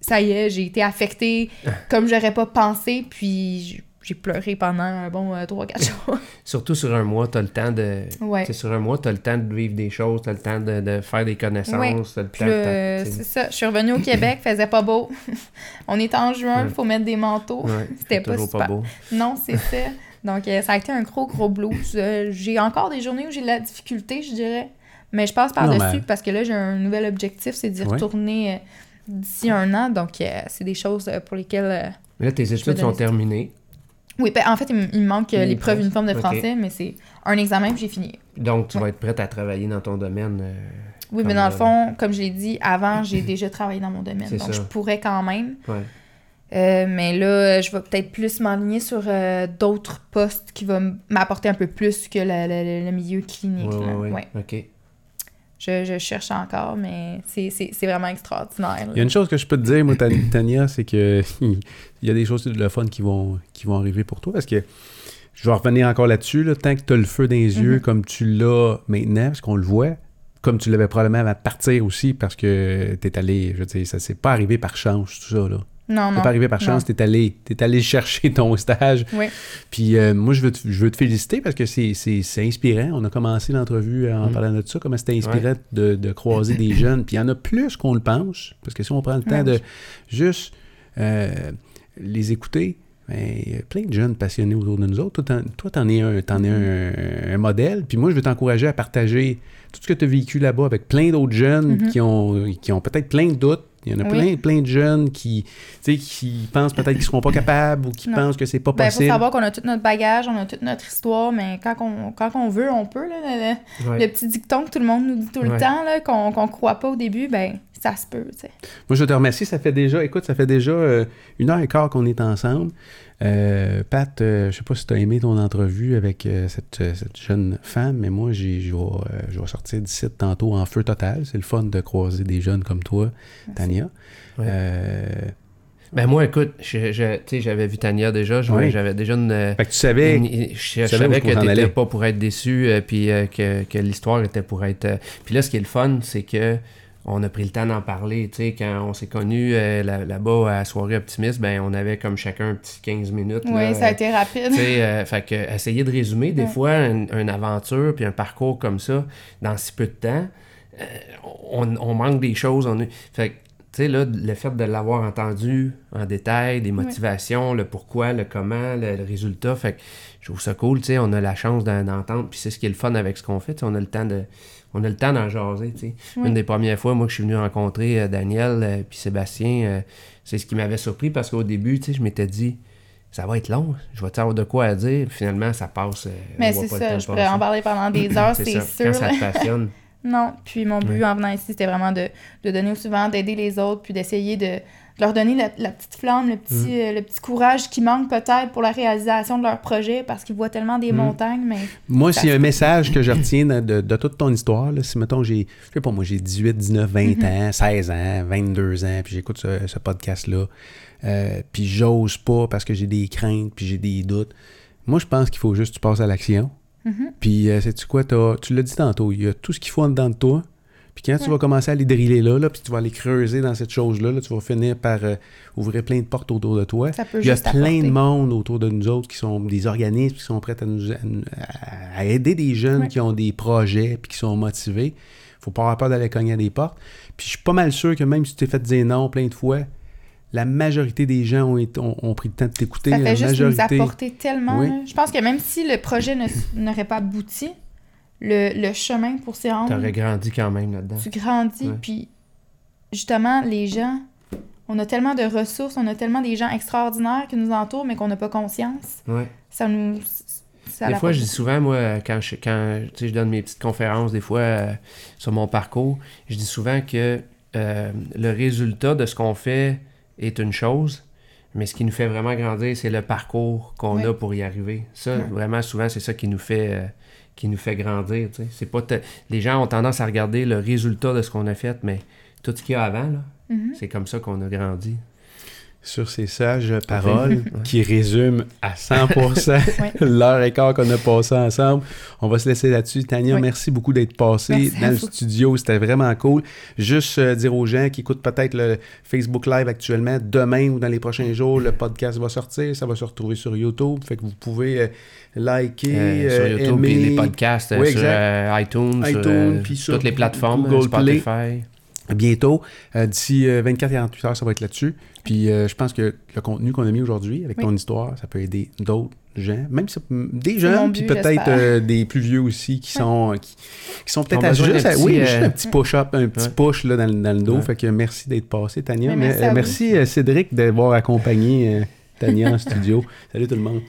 ça y est, j'ai été affectée comme j'aurais pas pensé. Puis, j'ai pleuré pendant un bon 3-4 jours. Surtout sur un mois, tu as le temps de. ouais. Sur un mois, tu as le temps de vivre des choses, tu as le temps de, de faire des connaissances, Ouais. t'as le temps euh, c'est ça. Je suis revenue au Québec, faisait pas beau. On est en juin, Ouais. faut mettre des manteaux. Ouais, C'était pas super. pas beau. Non, c'est ça. Donc, euh, ça a été un gros, gros blues. Euh, j'ai encore des journées où j'ai de la difficulté, je dirais. Mais je passe par-dessus parce que là, j'ai un nouvel objectif, c'est d'y retourner euh, d'ici un an. Donc, euh, c'est des choses euh, pour lesquelles. euh, Mais là, tes études sont terminées. Oui, ben, en fait, il, me manque euh, Une l'épreuve uniforme de français, mais c'est un examen puis j'ai fini. Donc, tu Ouais. vas être prête à travailler dans ton domaine. euh, Oui, mais dans le fond, comme je l'ai dit, avant, j'ai déjà travaillé dans mon domaine. Donc, ça. je pourrais quand même. ouais. Euh, mais là, je vais peut-être plus m'enligner sur euh, d'autres postes qui vont m'apporter un peu plus que le, le- le milieu clinique. Ouais. Ouais. OK. Je, je cherche encore, mais c'est- vraiment extraordinaire. là. Il y a une chose que je peux te dire, moi, Tan- Tania, c'est que il y a des choses de fun qui vont, qui vont arriver pour toi parce que je vais revenir encore là-dessus. Là, tant que tu as le feu dans les yeux Mhm. comme tu l'as maintenant, parce qu'on le voit, comme tu l'avais probablement avant de partir aussi parce que tu es allé, je veux dire, ça s'est pas arrivé par chance, tout ça. là. Non, non. pas arrivé par chance, tu es allé, t'es allé chercher ton stage. Oui. Puis euh, moi, je veux, te, je veux te féliciter parce que c'est, c'est, c'est inspirant. On a commencé l'entrevue en Mm. parlant de ça, comment c'était inspirant de, de croiser des jeunes. Puis il y en a plus qu'on le pense. Parce que si on prend le temps Ouais, de juste euh, les écouter, ben, il y a plein de jeunes passionnés autour de nous autres. Toi, t'en, es, un, t'en es un, un modèle. Puis moi, je veux t'encourager à partager tout ce que tu as vécu là-bas avec plein d'autres jeunes Mhm. qui, ont, qui ont peut-être plein de doutes. Il y en a Oui. plein, plein de jeunes qui, tu sais, qui pensent peut-être qu'ils seront pas capables ou qui Non. pensent que c'est pas Ben, faut possible. savoir qu'on a tout notre bagage, on a toute notre histoire, mais quand on, quand on veut, on peut. Là, le, le- Ouais. le petit dicton que tout le monde nous dit tout le Ouais. temps, là, qu'on qu'on croit pas au début, ben ça se peut, tu sais. Moi, je te remercie. Ça fait déjà, écoute, ça fait déjà euh, une heure et quart qu'on est ensemble. Euh, Pat, euh, je sais pas si tu as aimé ton entrevue avec euh, cette, euh, cette jeune femme, mais moi, je vais, sortir d'ici tantôt en feu total. C'est le fun de croiser des jeunes comme toi, Tania. Ben moi, écoute, tu j'avais vu Tania déjà, Oui. j'avais déjà une... fait que tu savais. une- je, je savais que tu pas pour être déçu, puis que, que l'histoire était pour être... Puis là, ce qui est le fun, c'est que on a pris le temps d'en parler. Tu sais, quand on s'est connus euh, là- là-bas à soirée optimiste, ben on avait comme chacun un petit 15 minutes. Oui, là, ça a euh, été rapide. tu sais, euh, fait que essayer de résumer des Ouais. fois une, une aventure puis un parcours comme ça dans si peu de temps, euh, on, on manque des choses. On fait que, tu sais, là, le fait de l'avoir entendu en détail, des motivations, le pourquoi, le comment, le, le résultat, fait que je trouve ça cool, tu sais, on a la chance d'en- d'entendre, puis c'est ce qui est le fun avec ce qu'on fait, on a le temps de... On a le temps d'en jaser, tu sais. Oui. Une des premières fois, moi, que je suis venu rencontrer euh, Daniel euh, puis Sébastien, euh, c'est ce qui m'avait surpris parce qu'au début, tu sais, je m'étais dit, ça va être long, je vais avoir de quoi à dire? Finalement, ça passe. euh, Mais c'est ça, je pourrais en parler pendant des heures, c'est sûr. Quand ça te passionne. Non, puis mon but en venant ici, c'était vraiment de, de donner au suivant, d'aider les autres, puis d'essayer de, de leur donner la, la petite flamme, le petit, Mm. euh, le petit courage qui manque peut-être pour la réalisation de leur projet, parce qu'ils voient tellement des Mm. montagnes, mais Moi, Ça s'il y a se un message que je retiens de, de- toute ton histoire, là, si mettons j'ai, je sais pas moi, j'ai 18, 19, 20 Mhm. ans, 16 ans, 22 ans, puis j'écoute ce, ce podcast-là, euh, puis j'ose pas parce que j'ai des craintes, puis j'ai des doutes. Moi, je pense qu'il faut juste que tu passes à l'action. Mhm. Puis, euh, sais-tu quoi, tu l'as dit tantôt, il y a tout ce qu'il faut en dedans de toi. Puis quand tu vas commencer à les driller là, là puis tu vas aller creuser dans cette chose-là, là, tu vas finir par euh, ouvrir plein de portes autour de toi. ça peut Il y a plein apporter. de monde autour de nous autres qui sont des organismes qui sont prêts à nous à, à aider des jeunes Ouais. qui ont des projets puis qui sont motivés. Faut pas avoir peur d'aller cogner à des portes. Puis je suis pas mal sûr que même si tu t'es fait dire non plein de fois, la majorité des gens ont, été- ont, ont pris le temps de t'écouter. Ça la fait juste nous majorité. apporter tellement. Oui. là. Je pense que même si le projet n'aurait pas abouti, le, le chemin pour s'y rendre, T'aurais grandi quand même là-dedans. tu grandis, puis justement, les gens, on a tellement de ressources, on a tellement des gens extraordinaires qui nous entourent, mais qu'on n'a pas conscience. Ouais. Ça nous... Ça des fois, je dis souvent, moi, quand je, quand, tu sais, je donne mes petites conférences, des fois, euh, sur mon parcours, je dis souvent que euh, le résultat de ce qu'on fait est une chose, mais ce qui nous fait vraiment grandir, c'est le parcours qu'on Oui. a pour y arriver. Ça, vraiment, souvent, c'est ça qui nous fait, euh, qui nous fait grandir. tu sais. C'est pas te- Les gens ont tendance à regarder le résultat de ce qu'on a fait, mais tout ce qu'il y a avant, là, Mhm. c'est comme ça qu'on a grandi. Sur ces sages paroles qui résument à 100% l'heure et quart qu'on a passé ensemble. On va se laisser là-dessus. Tania, Oui. merci beaucoup d'être passé Merci à dans le vous. studio. C'était vraiment cool. Juste euh, dire aux gens qui écoutent peut-être le Facebook Live actuellement, demain ou dans les prochains jours, le podcast va sortir. Ça va se retrouver sur YouTube. Fait que vous pouvez euh, liker, Euh, euh, sur YouTube, puis aimer. les podcasts, euh, Oui, sur euh, iTunes, sur, iTunes, euh, puis sur toutes les plateformes, Google euh, Play. Spotify. bientôt. Euh, D'ici 24-48 heures, ça va être là-dessus. Puis euh, je pense que le contenu qu'on a mis aujourd'hui avec Oui. ton histoire, ça peut aider d'autres gens, même si- des mon jeunes, puis peut-être euh, des plus vieux aussi qui sont qui, qui sont peut-être à juste, petit, oui, euh, juste un petit push-up, un petit ouais. push là, dans, le- dans le dos. Ouais. Fait que merci d'être passé, Tania. Mais merci Mais, euh, euh, Cédric d'avoir accompagné euh, Tania en studio. Salut tout le monde.